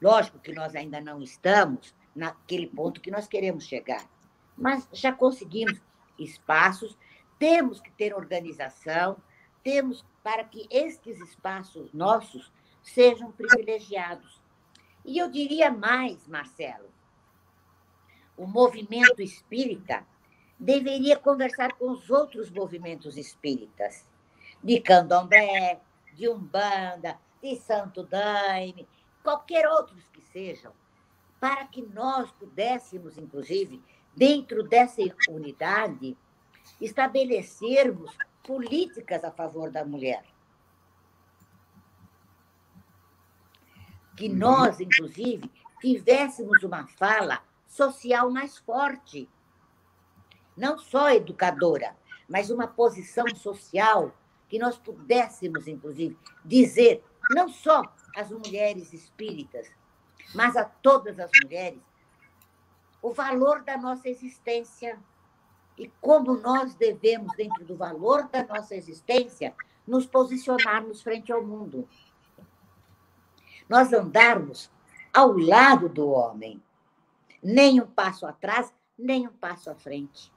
Lógico que nós ainda não estamos naquele ponto que nós queremos chegar, mas já conseguimos espaços, temos que ter organização, temos para que estes espaços nossos sejam privilegiados. E eu diria mais, Marcelo, o movimento espírita deveria conversar com os outros movimentos espíritas, de candomblé, de umbanda, de santo daime, qualquer outros que sejam, para que nós pudéssemos, inclusive, dentro dessa unidade, estabelecermos políticas a favor da mulher. Que uhum. nós, inclusive, tivéssemos uma fala social mais forte. Não só educadora, mas uma posição social que nós pudéssemos, inclusive, dizer, não só às mulheres espíritas, mas a todas as mulheres, o valor da nossa existência e como nós devemos, dentro do valor da nossa existência, nos posicionarmos frente ao mundo. Nós andarmos ao lado do homem, nem um passo atrás, nem um passo à frente.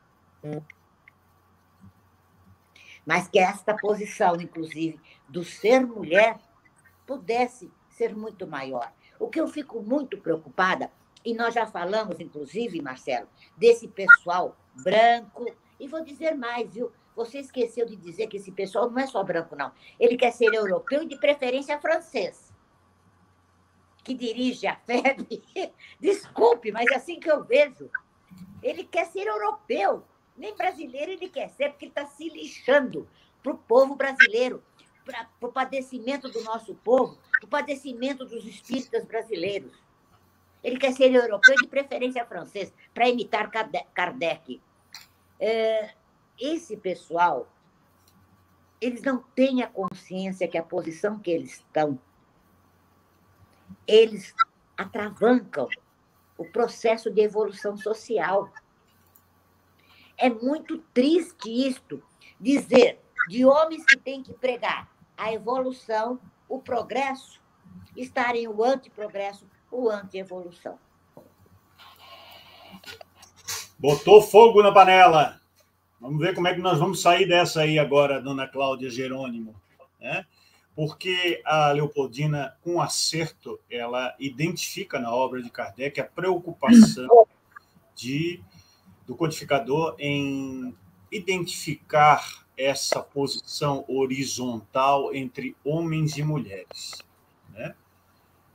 Mas que esta posição, inclusive, do ser mulher, pudesse ser muito maior. O que eu fico muito preocupada, e nós já falamos, inclusive, Marcelo, desse pessoal branco, e vou dizer mais, viu? Você esqueceu de dizer que esse pessoal não é só branco, não. Ele quer ser europeu e, de preferência, francês. Que dirige a FEB. *laughs* Desculpe, mas é assim que eu vejo. Ele quer ser europeu. Nem brasileiro ele quer ser, porque ele está se lixando para o povo brasileiro, para o padecimento do nosso povo, para o padecimento dos espíritas brasileiros. Ele quer ser europeu, de preferência francês, para imitar Kardec. É, esse pessoal, eles não têm a consciência que a posição que eles estão, eles atravancam o processo de evolução social. É muito triste isto, dizer de homens que têm que pregar a evolução, o progresso, estarem o antiprogresso, o anti-evolução. Botou fogo na panela. Vamos ver como é que nós vamos sair dessa aí agora, dona Cláudia Jerônimo. Né? Porque a Leopoldina, com acerto, ela identifica na obra de Kardec a preocupação de, do codificador em identificar essa posição horizontal entre homens e mulheres. Né?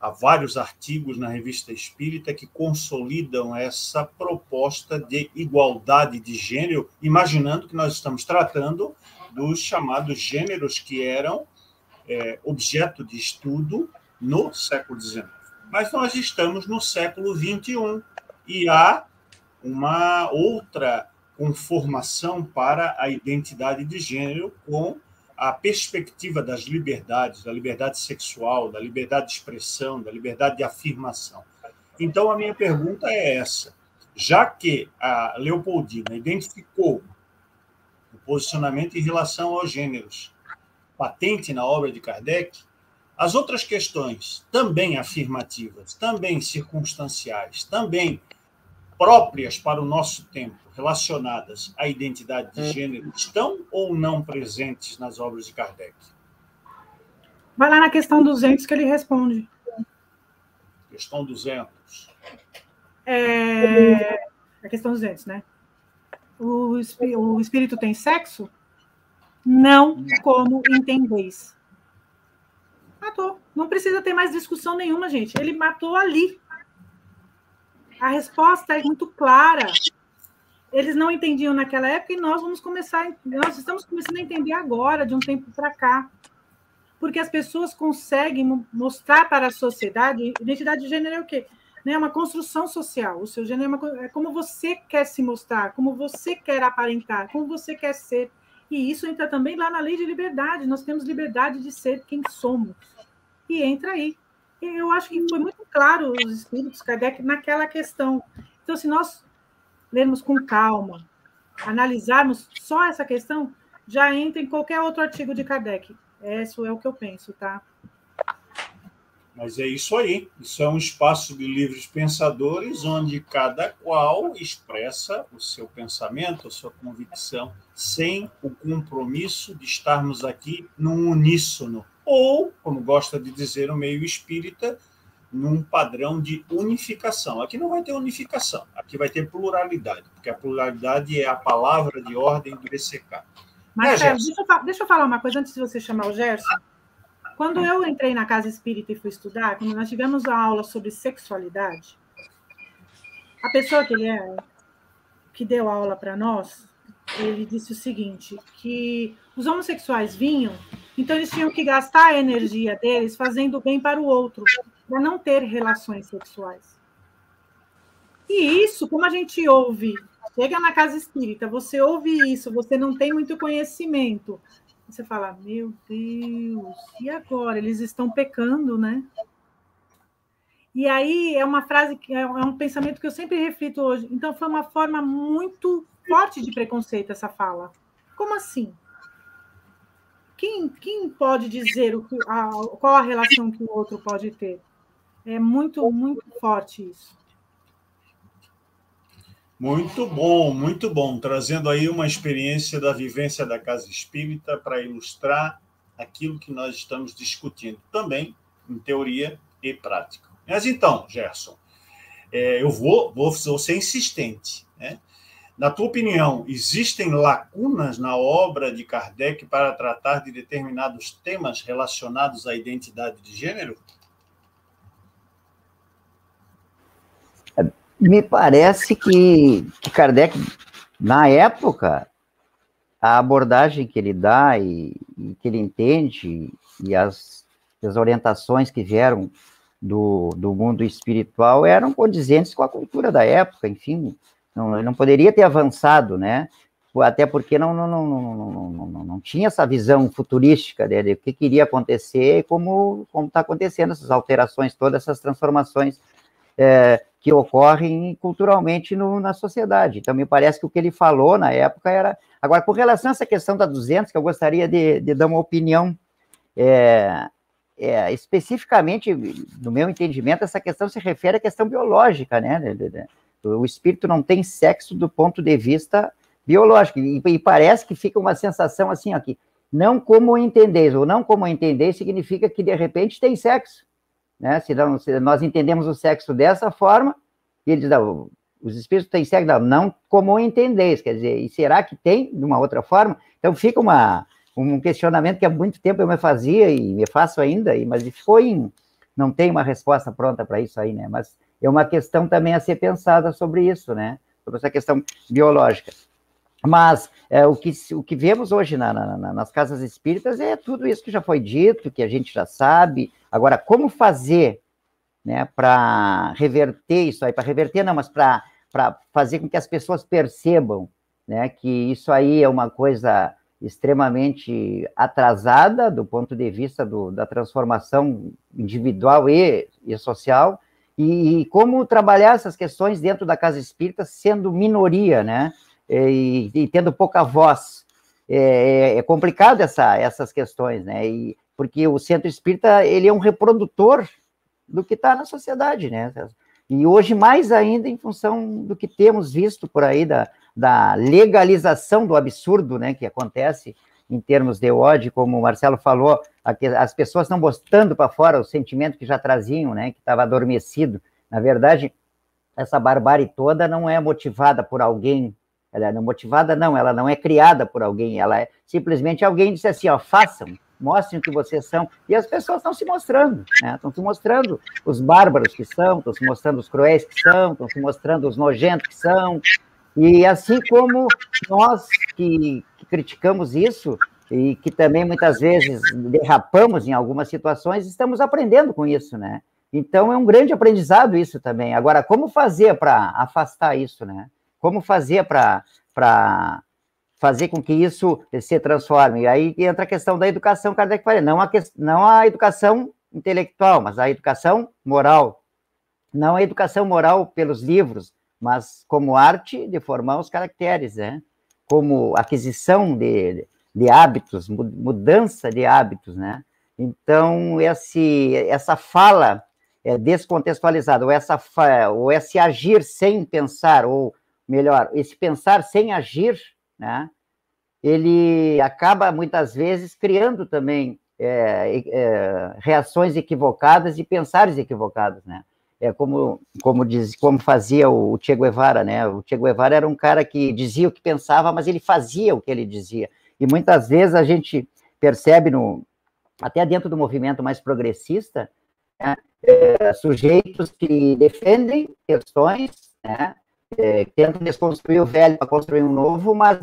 há vários artigos na Revista Espírita que consolidam essa proposta de igualdade de gênero, imaginando que nós estamos tratando dos chamados gêneros que eram é, objeto de estudo no século XIX. Mas nós estamos no século XXI e há uma outra conformação para a identidade de gênero com a perspectiva das liberdades, da liberdade sexual, da liberdade de expressão, da liberdade de afirmação. Então, a minha pergunta é essa. Já que a Leopoldina identificou o posicionamento em relação aos gêneros patente na obra de Kardec, as outras questões, também afirmativas, também circunstanciais, também próprias para o nosso tempo, relacionadas à identidade de gênero, estão ou não presentes nas obras de Kardec? Vai lá na questão 200 que ele responde. Questão 200. É... A questão 200, né? O, o espírito tem sexo? Não como entendeis. Matou. Não precisa ter mais discussão nenhuma, gente. Ele matou ali. A resposta é muito clara. Eles não entendiam naquela época e nós vamos começar, nós estamos começando a entender agora, de um tempo para cá. Porque as pessoas conseguem mostrar para a sociedade, identidade de gênero é o quê? É uma construção social. O seu gênero é, uma, é como você quer se mostrar, como você quer aparentar, como você quer ser. E isso entra também lá na lei de liberdade. Nós temos liberdade de ser quem somos. E entra aí eu acho que foi muito claro os espíritos Kardec naquela questão. Então, se nós lermos com calma, analisarmos só essa questão, já entra em qualquer outro artigo de Kardec. Isso é o que eu penso, tá? Mas é isso aí. Isso é um espaço de livres pensadores, onde cada qual expressa o seu pensamento, a sua convicção, sem o compromisso de estarmos aqui num uníssono. Ou, como gosta de dizer o meio espírita, num padrão de unificação. Aqui não vai ter unificação, aqui vai ter pluralidade, porque a pluralidade é a palavra de ordem do BCK. Mas, é, deixa, eu, deixa eu falar uma coisa antes de você chamar o Gerson. Quando eu entrei na casa espírita e fui estudar, quando nós tivemos a aula sobre sexualidade, a pessoa que ele é, que deu a aula para nós, ele disse o seguinte, que os homossexuais vinham, então eles tinham que gastar a energia deles fazendo bem para o outro, para não ter relações sexuais. E isso, como a gente ouve, chega na casa espírita, você ouve isso, você não tem muito conhecimento, você fala, meu Deus, e agora? Eles estão pecando, né? E aí é uma frase que é um pensamento que eu sempre reflito hoje. Então foi uma forma muito forte de preconceito essa fala. Como assim? Quem, quem pode dizer o que, a, qual a relação que o outro pode ter? É muito, muito forte isso. Muito bom, muito bom. Trazendo aí uma experiência da vivência da casa espírita para ilustrar aquilo que nós estamos discutindo, também em teoria e prática. Mas então, Gerson, é, eu vou, vou, vou ser insistente. Né? Na tua opinião, existem lacunas na obra de Kardec para tratar de determinados temas relacionados à identidade de gênero? Me parece que, que Kardec, na época, a abordagem que ele dá e, e que ele entende e as, as orientações que vieram do, do mundo espiritual eram condizentes com a cultura da época, enfim, não, não poderia ter avançado, né? Até porque não, não, não, não, não, não, tinha essa visão futurística né, de o que queria acontecer e como está acontecendo essas alterações, todas essas transformações é, que ocorrem culturalmente no, na sociedade. Então, me parece que o que ele falou na época era. Agora, com relação a essa questão da 200, que eu gostaria de, de dar uma opinião, é, é, especificamente, no meu entendimento, essa questão se refere à questão biológica, né? O espírito não tem sexo do ponto de vista biológico, e, e parece que fica uma sensação assim aqui. Não como entendeis, ou não como entendeis significa que de repente tem sexo. Né? Se, não, se nós entendemos o sexo dessa forma, ele diz, não, os espíritos têm sexo, não, não como entendeis, quer dizer, e será que tem de uma outra forma? Então fica uma, um questionamento que há muito tempo eu me fazia e me faço ainda, mas em, não tem uma resposta pronta para isso aí, né? Mas é uma questão também a ser pensada sobre isso, né? Sobre essa questão biológica. Mas é, o, que, o que vemos hoje na, na, nas casas espíritas é tudo isso que já foi dito, que a gente já sabe, Agora, como fazer né, para reverter isso aí? Para reverter, não, mas para fazer com que as pessoas percebam né, que isso aí é uma coisa extremamente atrasada do ponto de vista do, da transformação individual e, e social, e, e, como trabalhar essas questões dentro da casa espírita sendo minoria, né, e, e tendo pouca voz. É, é, é complicado essa, essas questões, né, e porque o centro espírita ele é um reprodutor do que está na sociedade, né? E hoje mais ainda em função do que temos visto por aí da, da legalização do absurdo, né, que acontece em termos de ódio, como o Marcelo falou, as pessoas estão botando para fora o sentimento que já traziam, né, que estava adormecido. Na verdade, essa barbárie toda não é motivada por alguém, ela não é motivada não, ela não é criada por alguém, ela é simplesmente alguém disse assim, ó, façam, mostrem o que vocês são. E as pessoas estão se mostrando, né? Estão se mostrando os bárbaros que são, estão se mostrando os cruéis que são, estão se mostrando os nojentos que são. E assim como nós que, criticamos isso, e que também muitas vezes derrapamos em algumas situações, estamos aprendendo com isso, né? Então é um grande aprendizado isso também. Agora, como fazer para afastar isso, né? Como fazer para fazer com que isso se transforme. E aí entra a questão da educação, Kardec fala, não a, não a educação intelectual, mas a educação moral. Não a educação moral pelos livros, mas como arte de formar os caracteres, né? Como aquisição de, de hábitos, mudança de hábitos, né? Então, esse, essa fala é descontextualizada, ou, essa, ou esse agir sem pensar, ou melhor, esse pensar sem agir, né, ele acaba muitas vezes criando também é, é, reações equivocadas e pensares equivocados, né? É como como diz, como fazia o, o Che Guevara, né? O Che Guevara era um cara que dizia o que pensava, mas ele fazia o que ele dizia. E muitas vezes a gente percebe no até dentro do movimento mais progressista, né, é, sujeitos que defendem questões, né, é, tentam desconstruir o velho para construir um novo, mas,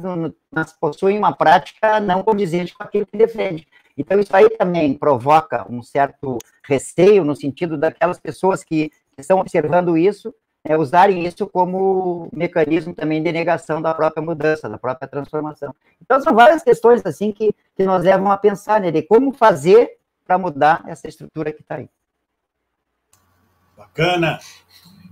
mas possuem uma prática não condizente com aquilo que defende. Então, isso aí também provoca um certo receio no sentido daquelas pessoas que, que estão observando isso, é, usarem isso como mecanismo também de negação da própria mudança, da própria transformação. Então, são várias questões assim que, que nos levam a pensar né, de como fazer para mudar essa estrutura que está aí. Bacana.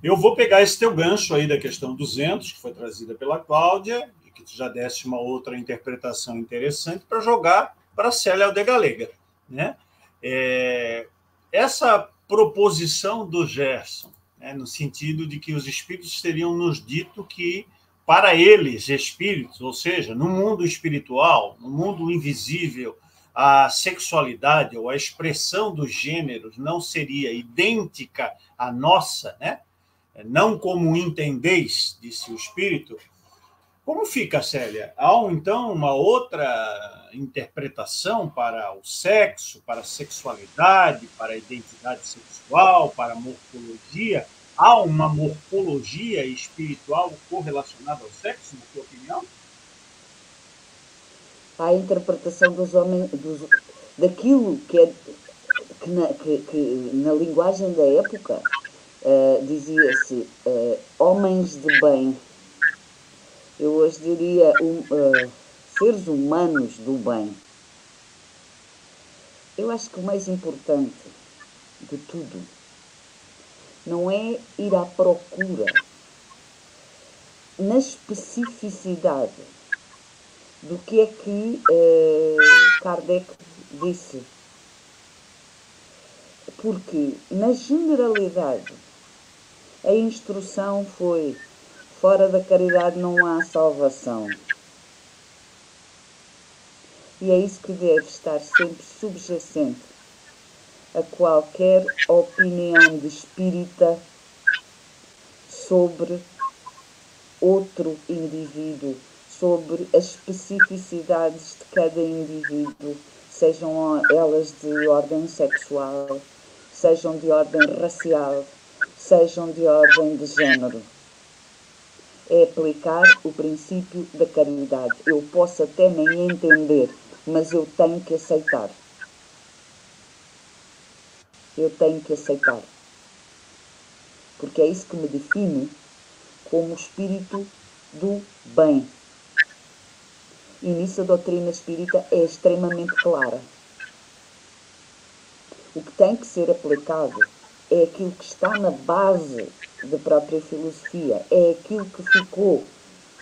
Eu vou pegar esse teu gancho aí da questão 200, que foi trazida pela Cláudia, e que tu já deste uma outra interpretação interessante, para jogar para a Célia Aldegalega. Né? É, essa proposição do Gerson, né, no sentido de que os espíritos teriam nos dito que, para eles, espíritos, ou seja, no mundo espiritual, no mundo invisível, a sexualidade ou a expressão dos gêneros não seria idêntica à nossa, né? não como entendeis, disse o Espírito. Como fica, Célia? Há então uma outra interpretação para o sexo, para a sexualidade, para a identidade sexual, para a morfologia? Há uma morfologia espiritual correlacionada ao sexo, na tua opinião? A interpretação dos homens, dos, daquilo que, é, que, na, que, que na linguagem da época uh, dizia-se uh, homens de bem. Eu hoje diria um, uh, seres humanos do bem. Eu acho que o mais importante de tudo não é ir à procura na especificidade do que é que Kardec disse. Porque, na generalidade, a instrução foi: fora da caridade não há salvação. E é isso que deve estar sempre subjacente a qualquer opinião de espírita sobre outro indivíduo, sobre as especificidades de cada indivíduo, sejam elas de ordem sexual, sejam de ordem racial, sejam de ordem de género. É aplicar o princípio da caridade. Eu posso até nem entender, mas eu tenho que aceitar. Eu tenho que aceitar. Porque é isso que me define como espírito do bem. E nisso a doutrina espírita é extremamente clara. O que tem que ser aplicado é aquilo que está na base da própria filosofia, é aquilo que ficou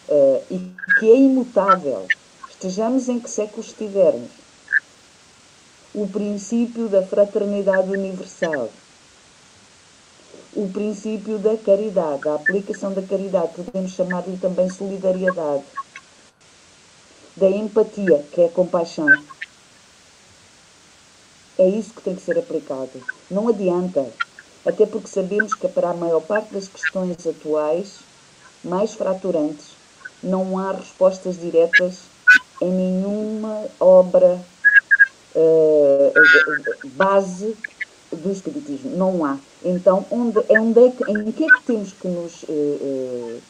uh, e que é imutável. Estejamos em que século estivermos. O princípio da fraternidade universal, o princípio da caridade, a aplicação da caridade, podemos chamar-lhe também solidariedade, da empatia, que é a compaixão. É isso que tem que ser aplicado. Não adianta até porque sabemos que para a maior parte das questões atuais, mais fraturantes, não há respostas diretas em nenhuma obra uh, base do Espiritismo. Não há. Então, onde, onde é que, em que é que temos que nos uh, uh,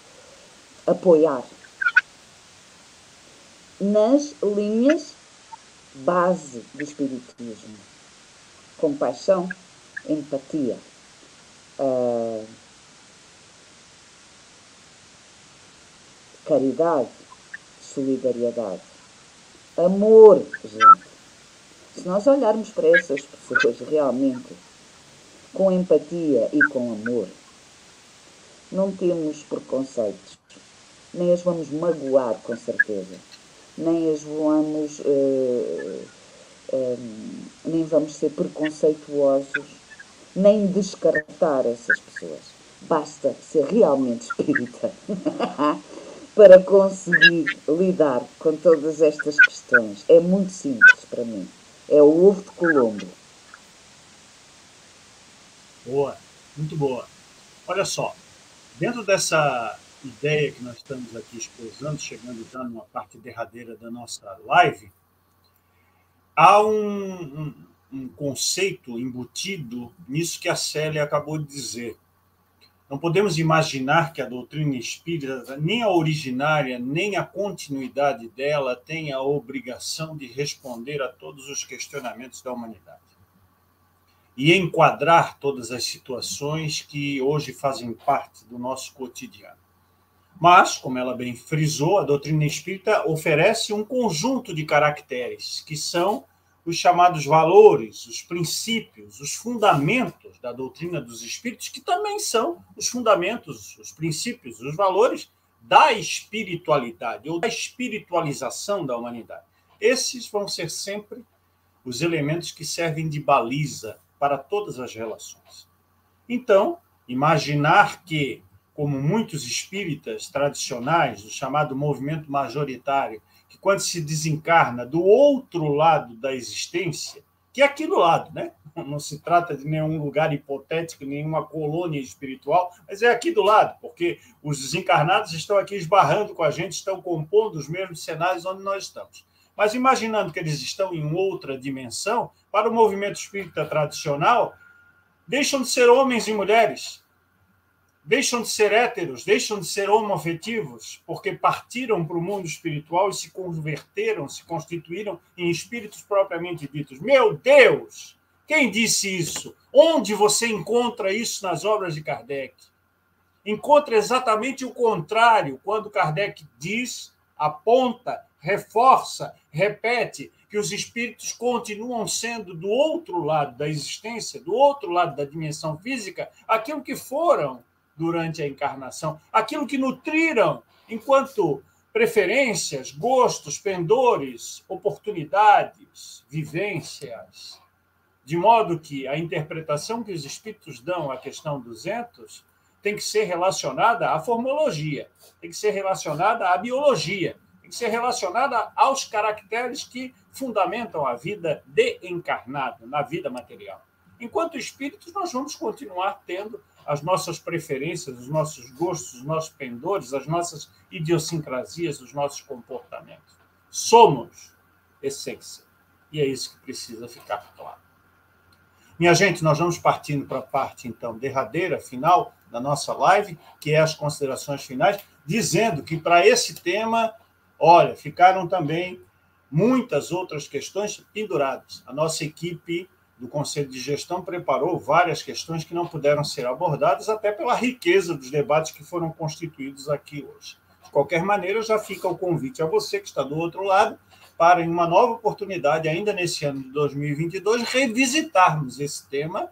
apoiar? Nas linhas base do Espiritismo. Compaixão, empatia uh, caridade, solidariedade, amor, gente. Se nós olharmos para essas pessoas realmente com empatia e com amor, não temos preconceitos, nem as vamos magoar com certeza, nem as vamos uh, um, nem vamos ser preconceituosos, nem descartar essas pessoas. Basta ser realmente espírita *laughs* para conseguir lidar com todas estas questões. É muito simples para mim. É o ovo de Colombo. Boa, muito boa. Olha só, dentro dessa ideia que nós estamos aqui exposando, chegando já numa parte derradeira da nossa live, há um, um, um conceito embutido nisso que a Célia acabou de dizer. Não podemos imaginar que a doutrina espírita, nem a originária, nem a continuidade dela, tenha a obrigação de responder a todos os questionamentos da humanidade e enquadrar todas as situações que hoje fazem parte do nosso cotidiano. Mas, como ela bem frisou, a doutrina espírita oferece um conjunto de caracteres que são os chamados valores, os princípios, os fundamentos da doutrina dos espíritos, que também são os fundamentos, os princípios, os valores da espiritualidade ou da espiritualização da humanidade. Esses vão ser sempre os elementos que servem de baliza para todas as relações. Então, imaginar que, como muitos espíritas tradicionais, o chamado movimento majoritário, quando se desencarna do outro lado da existência, que é aqui do lado, né? *laughs* Não se trata de nenhum lugar hipotético, nenhuma colônia espiritual, mas é aqui do lado, porque os desencarnados estão aqui esbarrando com a gente, estão compondo os mesmos cenários onde nós estamos. Mas imaginando que eles estão em outra dimensão, para o movimento espírita tradicional, deixam de ser homens e mulheres, deixam de ser héteros, deixam de ser homoafetivos, porque partiram para o mundo espiritual e se converteram, se constituíram em espíritos propriamente ditos. Meu Deus! Quem disse isso? Onde você encontra isso nas obras de Kardec? Encontra exatamente o contrário, quando Kardec diz, aponta, reforça, repete que os espíritos continuam sendo do outro lado da existência, do outro lado da dimensão física, aquilo que foram durante a encarnação, aquilo que nutriram enquanto preferências, gostos, pendores, oportunidades, vivências, de modo que a interpretação que os espíritos dão à questão 200 tem que ser relacionada à formologia, tem que ser relacionada à biologia, tem que ser relacionada aos caracteres que fundamentam a vida de encarnado, na vida material. Enquanto espíritos, nós vamos continuar tendo as nossas preferências, os nossos gostos, os nossos pendores, as nossas idiosincrasias, os nossos comportamentos. Somos essência. E é isso que precisa ficar claro. Minha gente, nós vamos partindo para a parte, então, derradeira, final da nossa live, que é as considerações finais, dizendo que para esse tema, olha, ficaram também muitas outras questões penduradas. A nossa equipe do Conselho de Gestão preparou várias questões que não puderam ser abordadas, até pela riqueza dos debates que foram constituídos aqui hoje. De qualquer maneira, já fica o convite a você que está do outro lado, para, em uma nova oportunidade, ainda nesse ano de 2022, revisitarmos esse tema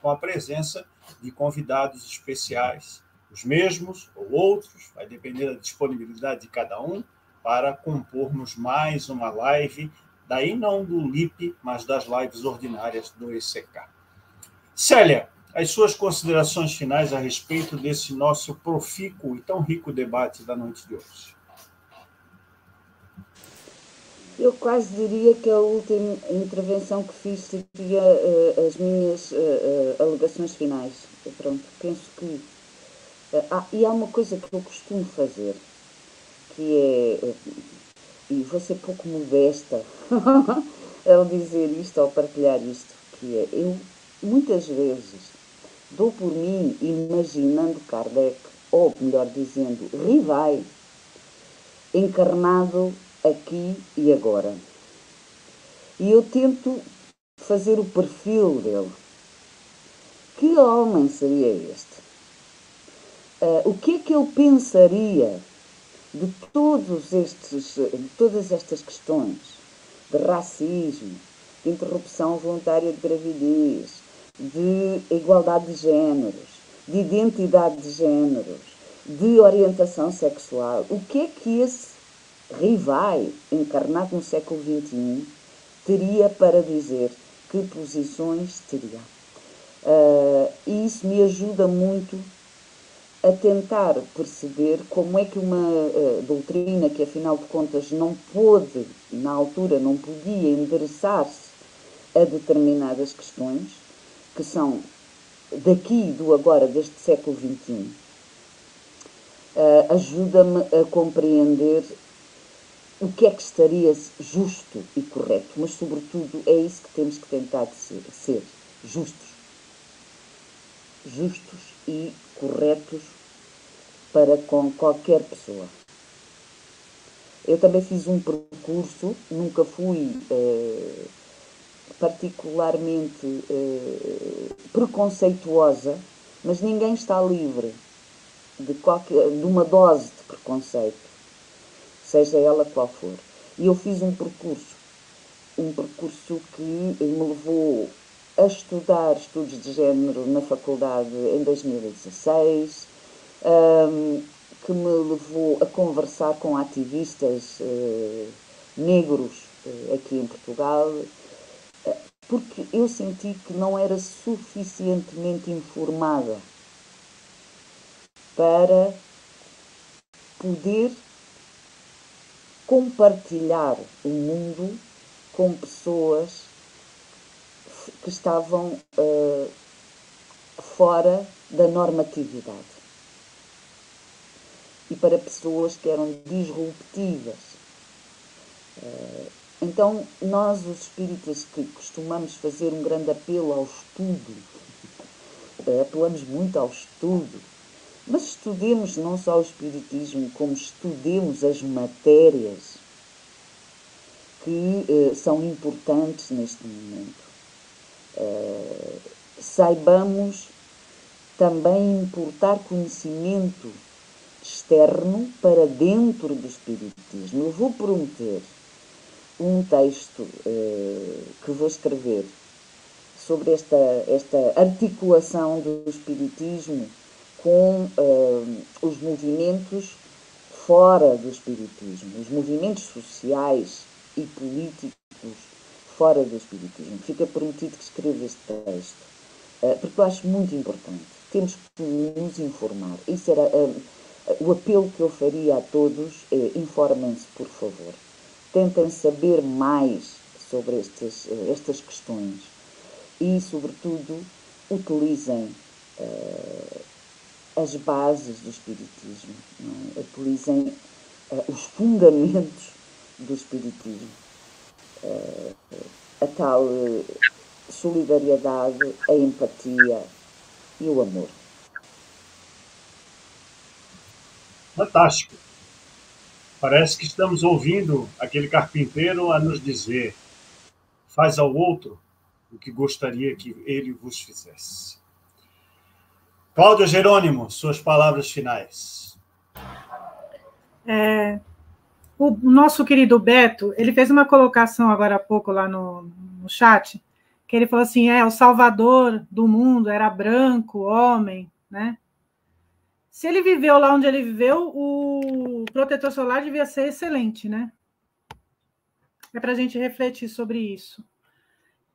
com a presença de convidados especiais, os mesmos ou outros, vai depender da disponibilidade de cada um, para compormos mais uma live daí não do LIP, mas das lives ordinárias do ECK. Célia, as suas considerações finais a respeito desse nosso profícuo e tão rico debate da noite de hoje. Eu quase diria que a última intervenção que fiz seria uh, as minhas uh, uh, alegações finais. Pronto, penso que. ah, e há uma coisa que eu costumo fazer, que é e vou ser pouco modesta *laughs* ao dizer isto, ao partilhar isto, que é, eu muitas vezes dou por mim imaginando Kardec, ou melhor dizendo, Rivai, encarnado aqui e agora. E eu tento fazer o perfil dele. Que homem seria este? Uh, o que é que eu pensaria de todos estes, de todas estas questões de racismo, de interrupção voluntária de gravidez, de igualdade de géneros, de identidade de géneros, de orientação sexual, o que é que esse rivai encarnado no século XXI teria para dizer, que posições teria. Uh, e isso me ajuda muito a tentar perceber como é que uma uh, doutrina que, afinal de contas, não pôde, na altura, não podia endereçar-se a determinadas questões, que são daqui do agora, deste século XXI, uh, eh, ajuda-me a compreender o que é que estaria justo e correto, mas, sobretudo, é isso que temos que tentar ser, ser justos. Justos e corretos para com qualquer pessoa. Eu também fiz um percurso, nunca fui eh, particularmente eh, preconceituosa, mas ninguém está livre de, qualquer, de uma dose de preconceito, seja ela qual for. E eu fiz um percurso, um percurso que me levou a estudar estudos de género na faculdade em 2016, um, que me levou a conversar com ativistas uh, negros uh, aqui em Portugal, uh, porque eu senti que não era suficientemente informada para poder compartilhar o mundo com pessoas que estavam fora da normatividade e para pessoas que eram disruptivas. Eh, então, nós, os espíritas que costumamos fazer um grande apelo ao estudo, eh, apelamos muito ao estudo, mas estudemos não só o Espiritismo, como estudemos as matérias que são importantes neste momento. Saibamos também importar conhecimento externo para dentro do Espiritismo. Eu vou prometer um texto uh, que vou escrever sobre esta, esta articulação do Espiritismo com uh, os movimentos fora do Espiritismo, os movimentos sociais e políticos fora do Espiritismo. Fica prometido que escreva este texto, uh, porque eu acho muito importante. Temos que nos informar. Isso era o apelo que eu faria a todos é informem-se, por favor. Tentem saber mais sobre estes, eh, estas questões e, sobretudo, utilizem as bases do Espiritismo, é? utilizem os fundamentos do Espiritismo. A tal solidariedade, a empatia e o amor. Fantástico. Parece que estamos ouvindo aquele carpinteiro a nos dizer: faz ao outro o que gostaria que ele vos fizesse. Cláudia Jerônimo, suas palavras finais. É, o nosso querido Beto, ele fez uma colocação agora há pouco lá no, no chat, que ele falou assim: é, o salvador do mundo era branco, homem, né? Se ele viveu lá onde ele viveu, o protetor solar devia ser excelente, né? É para a gente refletir sobre isso.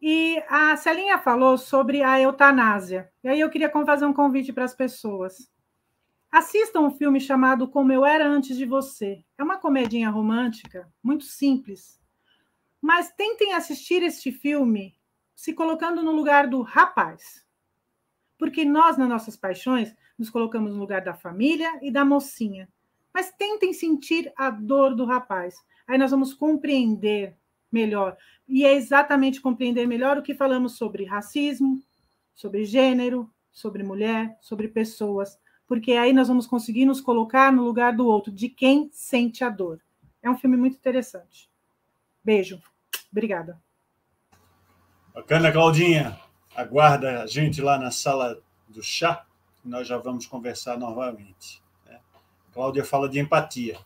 E a Celinha falou sobre a eutanásia. E aí eu queria fazer um convite para as pessoas. Assistam um filme chamado Como Eu Era Antes de Você. É uma comedinha romântica, muito simples. Mas tentem assistir este filme se colocando no lugar do rapaz. Porque nós, nas nossas paixões, nos colocamos no lugar da família e da mocinha. Mas tentem sentir a dor do rapaz. Aí nós vamos compreender melhor. E é exatamente compreender melhor o que falamos sobre racismo, sobre gênero, sobre mulher, sobre pessoas. Porque aí nós vamos conseguir nos colocar no lugar do outro, de quem sente a dor. É um filme muito interessante. Beijo. Obrigada. Bacana, Claudinha. Aguarda a gente lá na sala do chá nós já vamos conversar novamente. Né? Cláudia fala de empatia.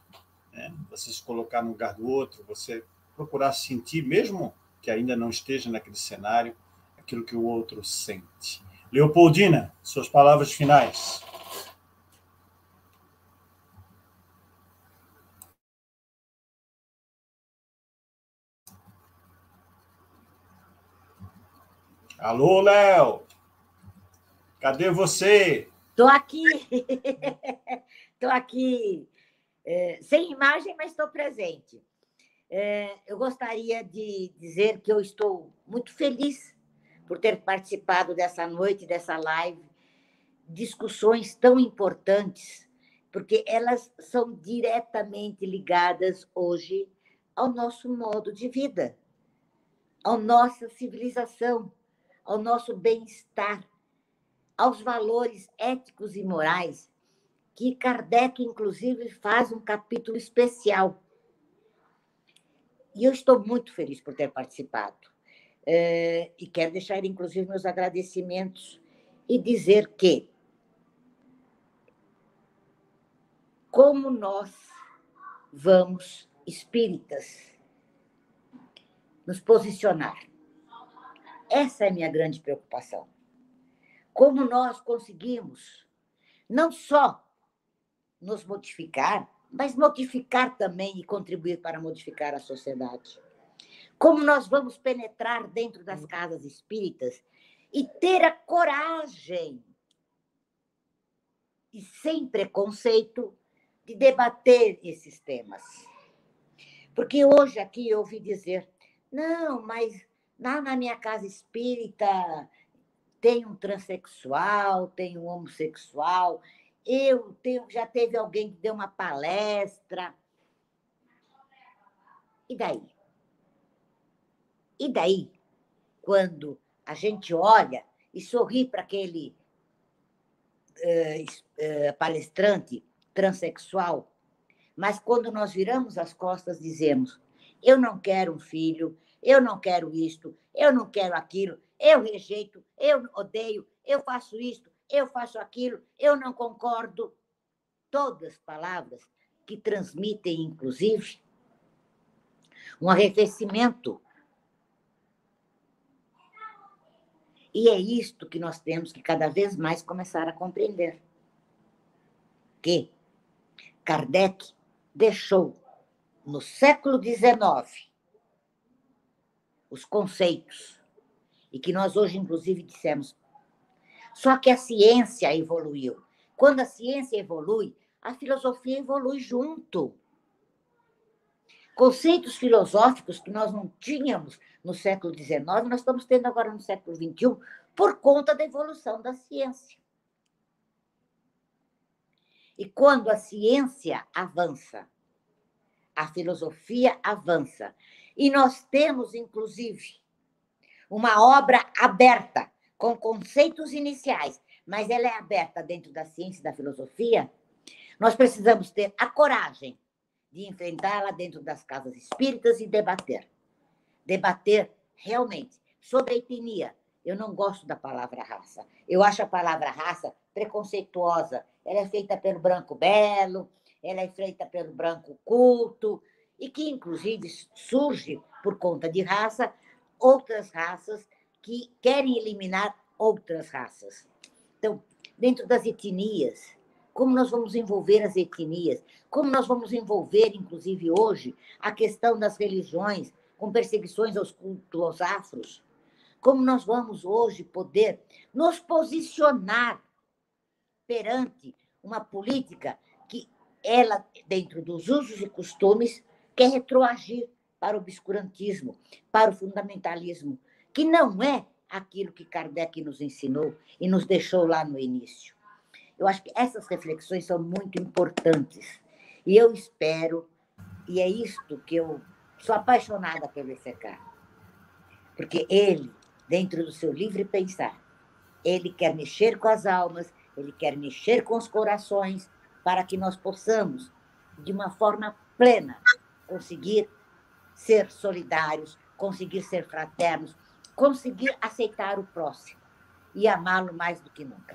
Né? Você se colocar no lugar do outro, você procurar sentir, mesmo que ainda não esteja naquele cenário, aquilo que o outro sente. Leopoldina, suas palavras finais. Alô, Léo! Cadê você? Estou aqui. *laughs* Estou aqui é, sem imagem, mas estou presente. É, eu gostaria de dizer que eu estou muito feliz por ter participado dessa noite, dessa live, discussões tão importantes, porque elas são diretamente ligadas hoje ao nosso modo de vida, à nossa civilização, ao nosso bem-estar, aos valores éticos e morais, que Kardec, inclusive, faz um capítulo especial. E eu estou muito feliz por ter participado. É, e quero deixar, inclusive, meus agradecimentos e dizer que como nós vamos, espíritas, nos posicionar. Essa é a minha grande preocupação. Como nós conseguimos não só nos modificar, mas modificar também e contribuir para modificar a sociedade. Como nós vamos penetrar dentro das casas espíritas e ter a coragem e sem preconceito de debater esses temas. Porque hoje aqui eu ouvi dizer, não, mas lá na minha casa espírita tem um transexual, tem um homossexual, eu tenho, já teve alguém que deu uma palestra. E daí? E daí, quando a gente olha e sorri para aquele uh, uh, palestrante transexual, mas quando nós viramos as costas, dizemos: eu não quero um filho, eu não quero isto, eu não quero aquilo, eu rejeito, eu odeio, eu faço isto, eu faço aquilo, eu não concordo. Todas palavras que transmitem, inclusive, um arrefecimento. E é isto que nós temos que cada vez mais começar a compreender. Que Kardec deixou no século XIX os conceitos, e que nós hoje, inclusive, dissemos. Só que a ciência evoluiu. Quando a ciência evolui, a filosofia evolui junto. Conceitos filosóficos que nós não tínhamos no século XIX, nós estamos tendo agora no século XXI, por conta da evolução da ciência. E quando a ciência avança, a filosofia avança. E nós temos, inclusive, uma obra aberta, com conceitos iniciais, mas ela é aberta dentro da ciência e da filosofia. Nós precisamos ter a coragem de enfrentá-la dentro das casas espíritas e debater. Debater realmente sobre a etnia. Eu não gosto da palavra raça. Eu acho a palavra raça preconceituosa, ela é feita pelo branco belo, ela é feita pelo branco culto, e que, inclusive, surge, por conta de raça, outras raças que querem eliminar outras raças. Então, dentro das etnias, como nós vamos envolver as etnias, como nós vamos envolver, inclusive hoje, a questão das religiões, com perseguições aos cultos afros, como nós vamos hoje poder nos posicionar perante uma política que ela, dentro dos usos e costumes, quer retroagir para o obscurantismo, para o fundamentalismo, que não é aquilo que Kardec nos ensinou e nos deixou lá no início. Eu acho que essas reflexões são muito importantes. E eu espero, e é isto que eu sou apaixonada pelo ECK, porque ele, dentro do seu livre pensar, ele quer mexer com as almas, ele quer mexer com os corações, para que nós possamos, de uma forma plena, conseguir ser solidários, conseguir ser fraternos, conseguir aceitar o próximo e amá-lo mais do que nunca.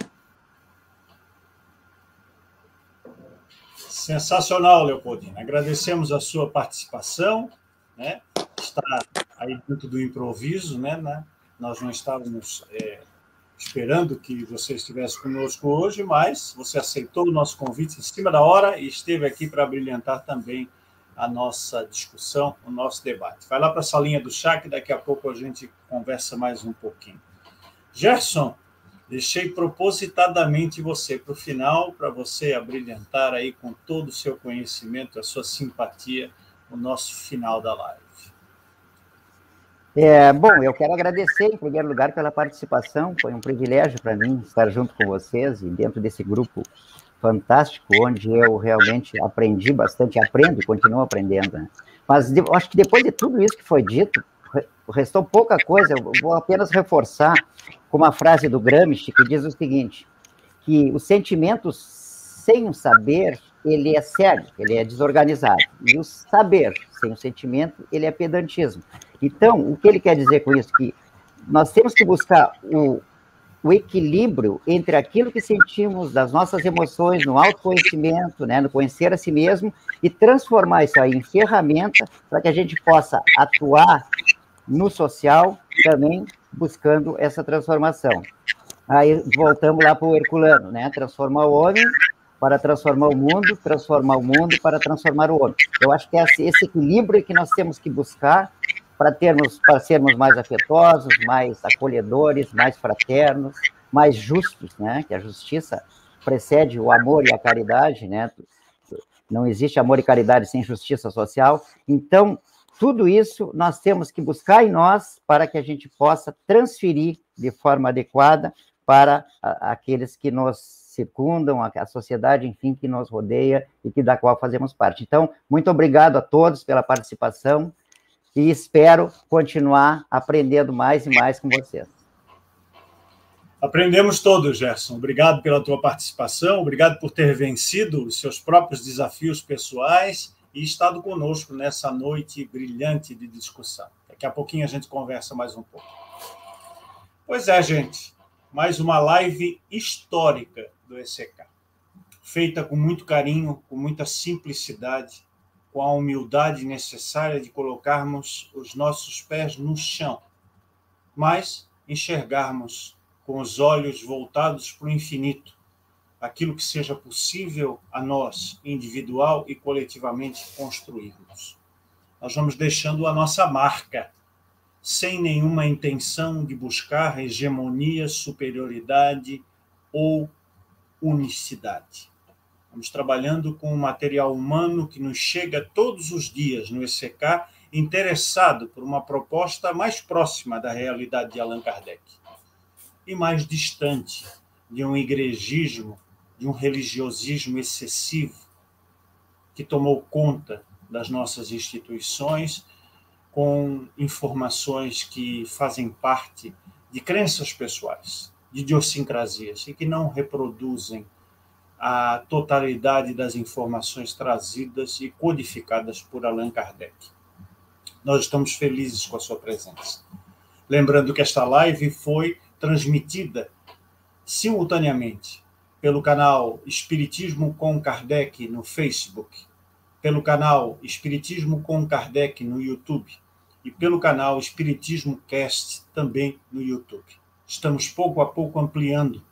Sensacional, Leopoldina. Agradecemos a sua participação, né? Está aí dentro do improviso, né? Nós não estávamos é, esperando que você estivesse conosco hoje, mas você aceitou o nosso convite em cima da hora e esteve aqui para brilhantar também a nossa discussão, o nosso debate. Vai lá para a salinha do chá, que daqui a pouco a gente conversa mais um pouquinho. Gerson, deixei propositadamente você para o final, para você abrilhantar aí com todo o seu conhecimento, a sua simpatia, o nosso final da live. É, bom, eu quero agradecer, em primeiro lugar, pela participação. Foi um privilégio para mim estar junto com vocês e dentro desse grupo fantástico, onde eu realmente aprendi bastante, aprendo e continuo aprendendo. Né? Mas eu acho que depois de tudo isso que foi dito, restou pouca coisa, eu vou apenas reforçar com uma frase do Gramsci que diz o seguinte, que o sentimento sem o saber, ele é cego, ele é desorganizado. E o saber sem o sentimento, ele é pedantismo. Então, o que ele quer dizer com isso? Que nós temos que buscar o, o equilíbrio entre aquilo que sentimos das nossas emoções, no autoconhecimento, né, no conhecer a si mesmo, e transformar isso aí em ferramenta para que a gente possa atuar no social também buscando essa transformação. Aí voltamos lá para o Herculano, né? Transformar o homem para transformar o mundo, transformar o mundo para transformar o homem. Eu acho que é esse equilíbrio que nós temos que buscar para termos, para sermos mais afetuosos, mais acolhedores, mais fraternos, mais justos, né? Que a justiça precede o amor e a caridade, né? Não existe amor e caridade sem justiça social. Então, tudo isso nós temos que buscar em nós para que a gente possa transferir de forma adequada para aqueles que nos circundam, a sociedade, enfim, que nos rodeia e que da qual fazemos parte. Então, muito obrigado a todos pela participação e espero continuar aprendendo mais e mais com vocês. Aprendemos todos, Gerson. Obrigado pela tua participação, obrigado por ter vencido os seus próprios desafios pessoais e estado conosco nessa noite brilhante de discussão. Daqui a pouquinho a gente conversa mais um pouco. Pois é, gente, mais uma live histórica do ECK, feita com muito carinho, com muita simplicidade, com a humildade necessária de colocarmos os nossos pés no chão, mas enxergarmos com os olhos voltados para o infinito, aquilo que seja possível a nós, individual e coletivamente, construirmos. Nós vamos deixando a nossa marca, sem nenhuma intenção de buscar hegemonia, superioridade ou unicidade. Estamos trabalhando com um material humano que nos chega todos os dias no ECK, interessado por uma proposta mais próxima da realidade de Allan Kardec e mais distante de um igrejismo, de um religiosismo excessivo que tomou conta das nossas instituições com informações que fazem parte de crenças pessoais, de idiosincrasias e que não reproduzem a totalidade das informações trazidas e codificadas por Allan Kardec. Nós estamos felizes com a sua presença. Lembrando que esta live foi transmitida simultaneamente pelo canal Espiritismo com Kardec no Facebook, pelo canal Espiritismo com Kardec no YouTube e pelo canal Espiritismo Cast também no YouTube. Estamos pouco a pouco ampliando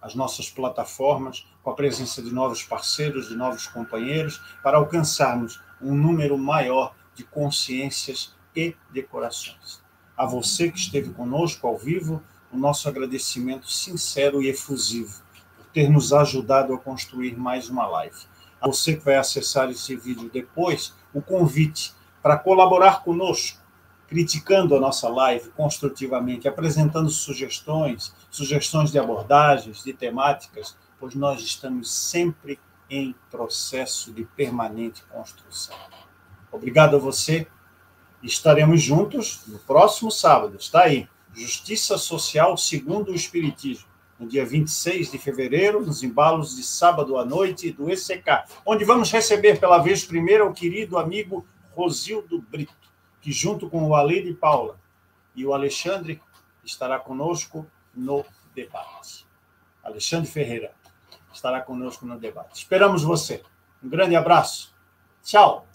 as nossas plataformas, com a presença de novos parceiros, de novos companheiros, para alcançarmos um número maior de consciências e de corações. A você que esteve conosco ao vivo, o nosso agradecimento sincero e efusivo por ter nos ajudado a construir mais uma live. A você que vai acessar esse vídeo depois, o convite para colaborar conosco criticando a nossa live construtivamente, apresentando sugestões, sugestões de abordagens, de temáticas, pois nós estamos sempre em processo de permanente construção. Obrigado a você. Estaremos juntos no próximo sábado. Está aí. Justiça Social segundo o Espiritismo, no dia 26 de fevereiro, nos embalos de sábado à noite do ECK, onde vamos receber pela vez primeira o querido amigo Rosildo Brito que, junto com o Ale de Paula e o Alexandre, estará conosco no debate. Alexandre Ferreira estará conosco no debate. Esperamos você. Um grande abraço. Tchau.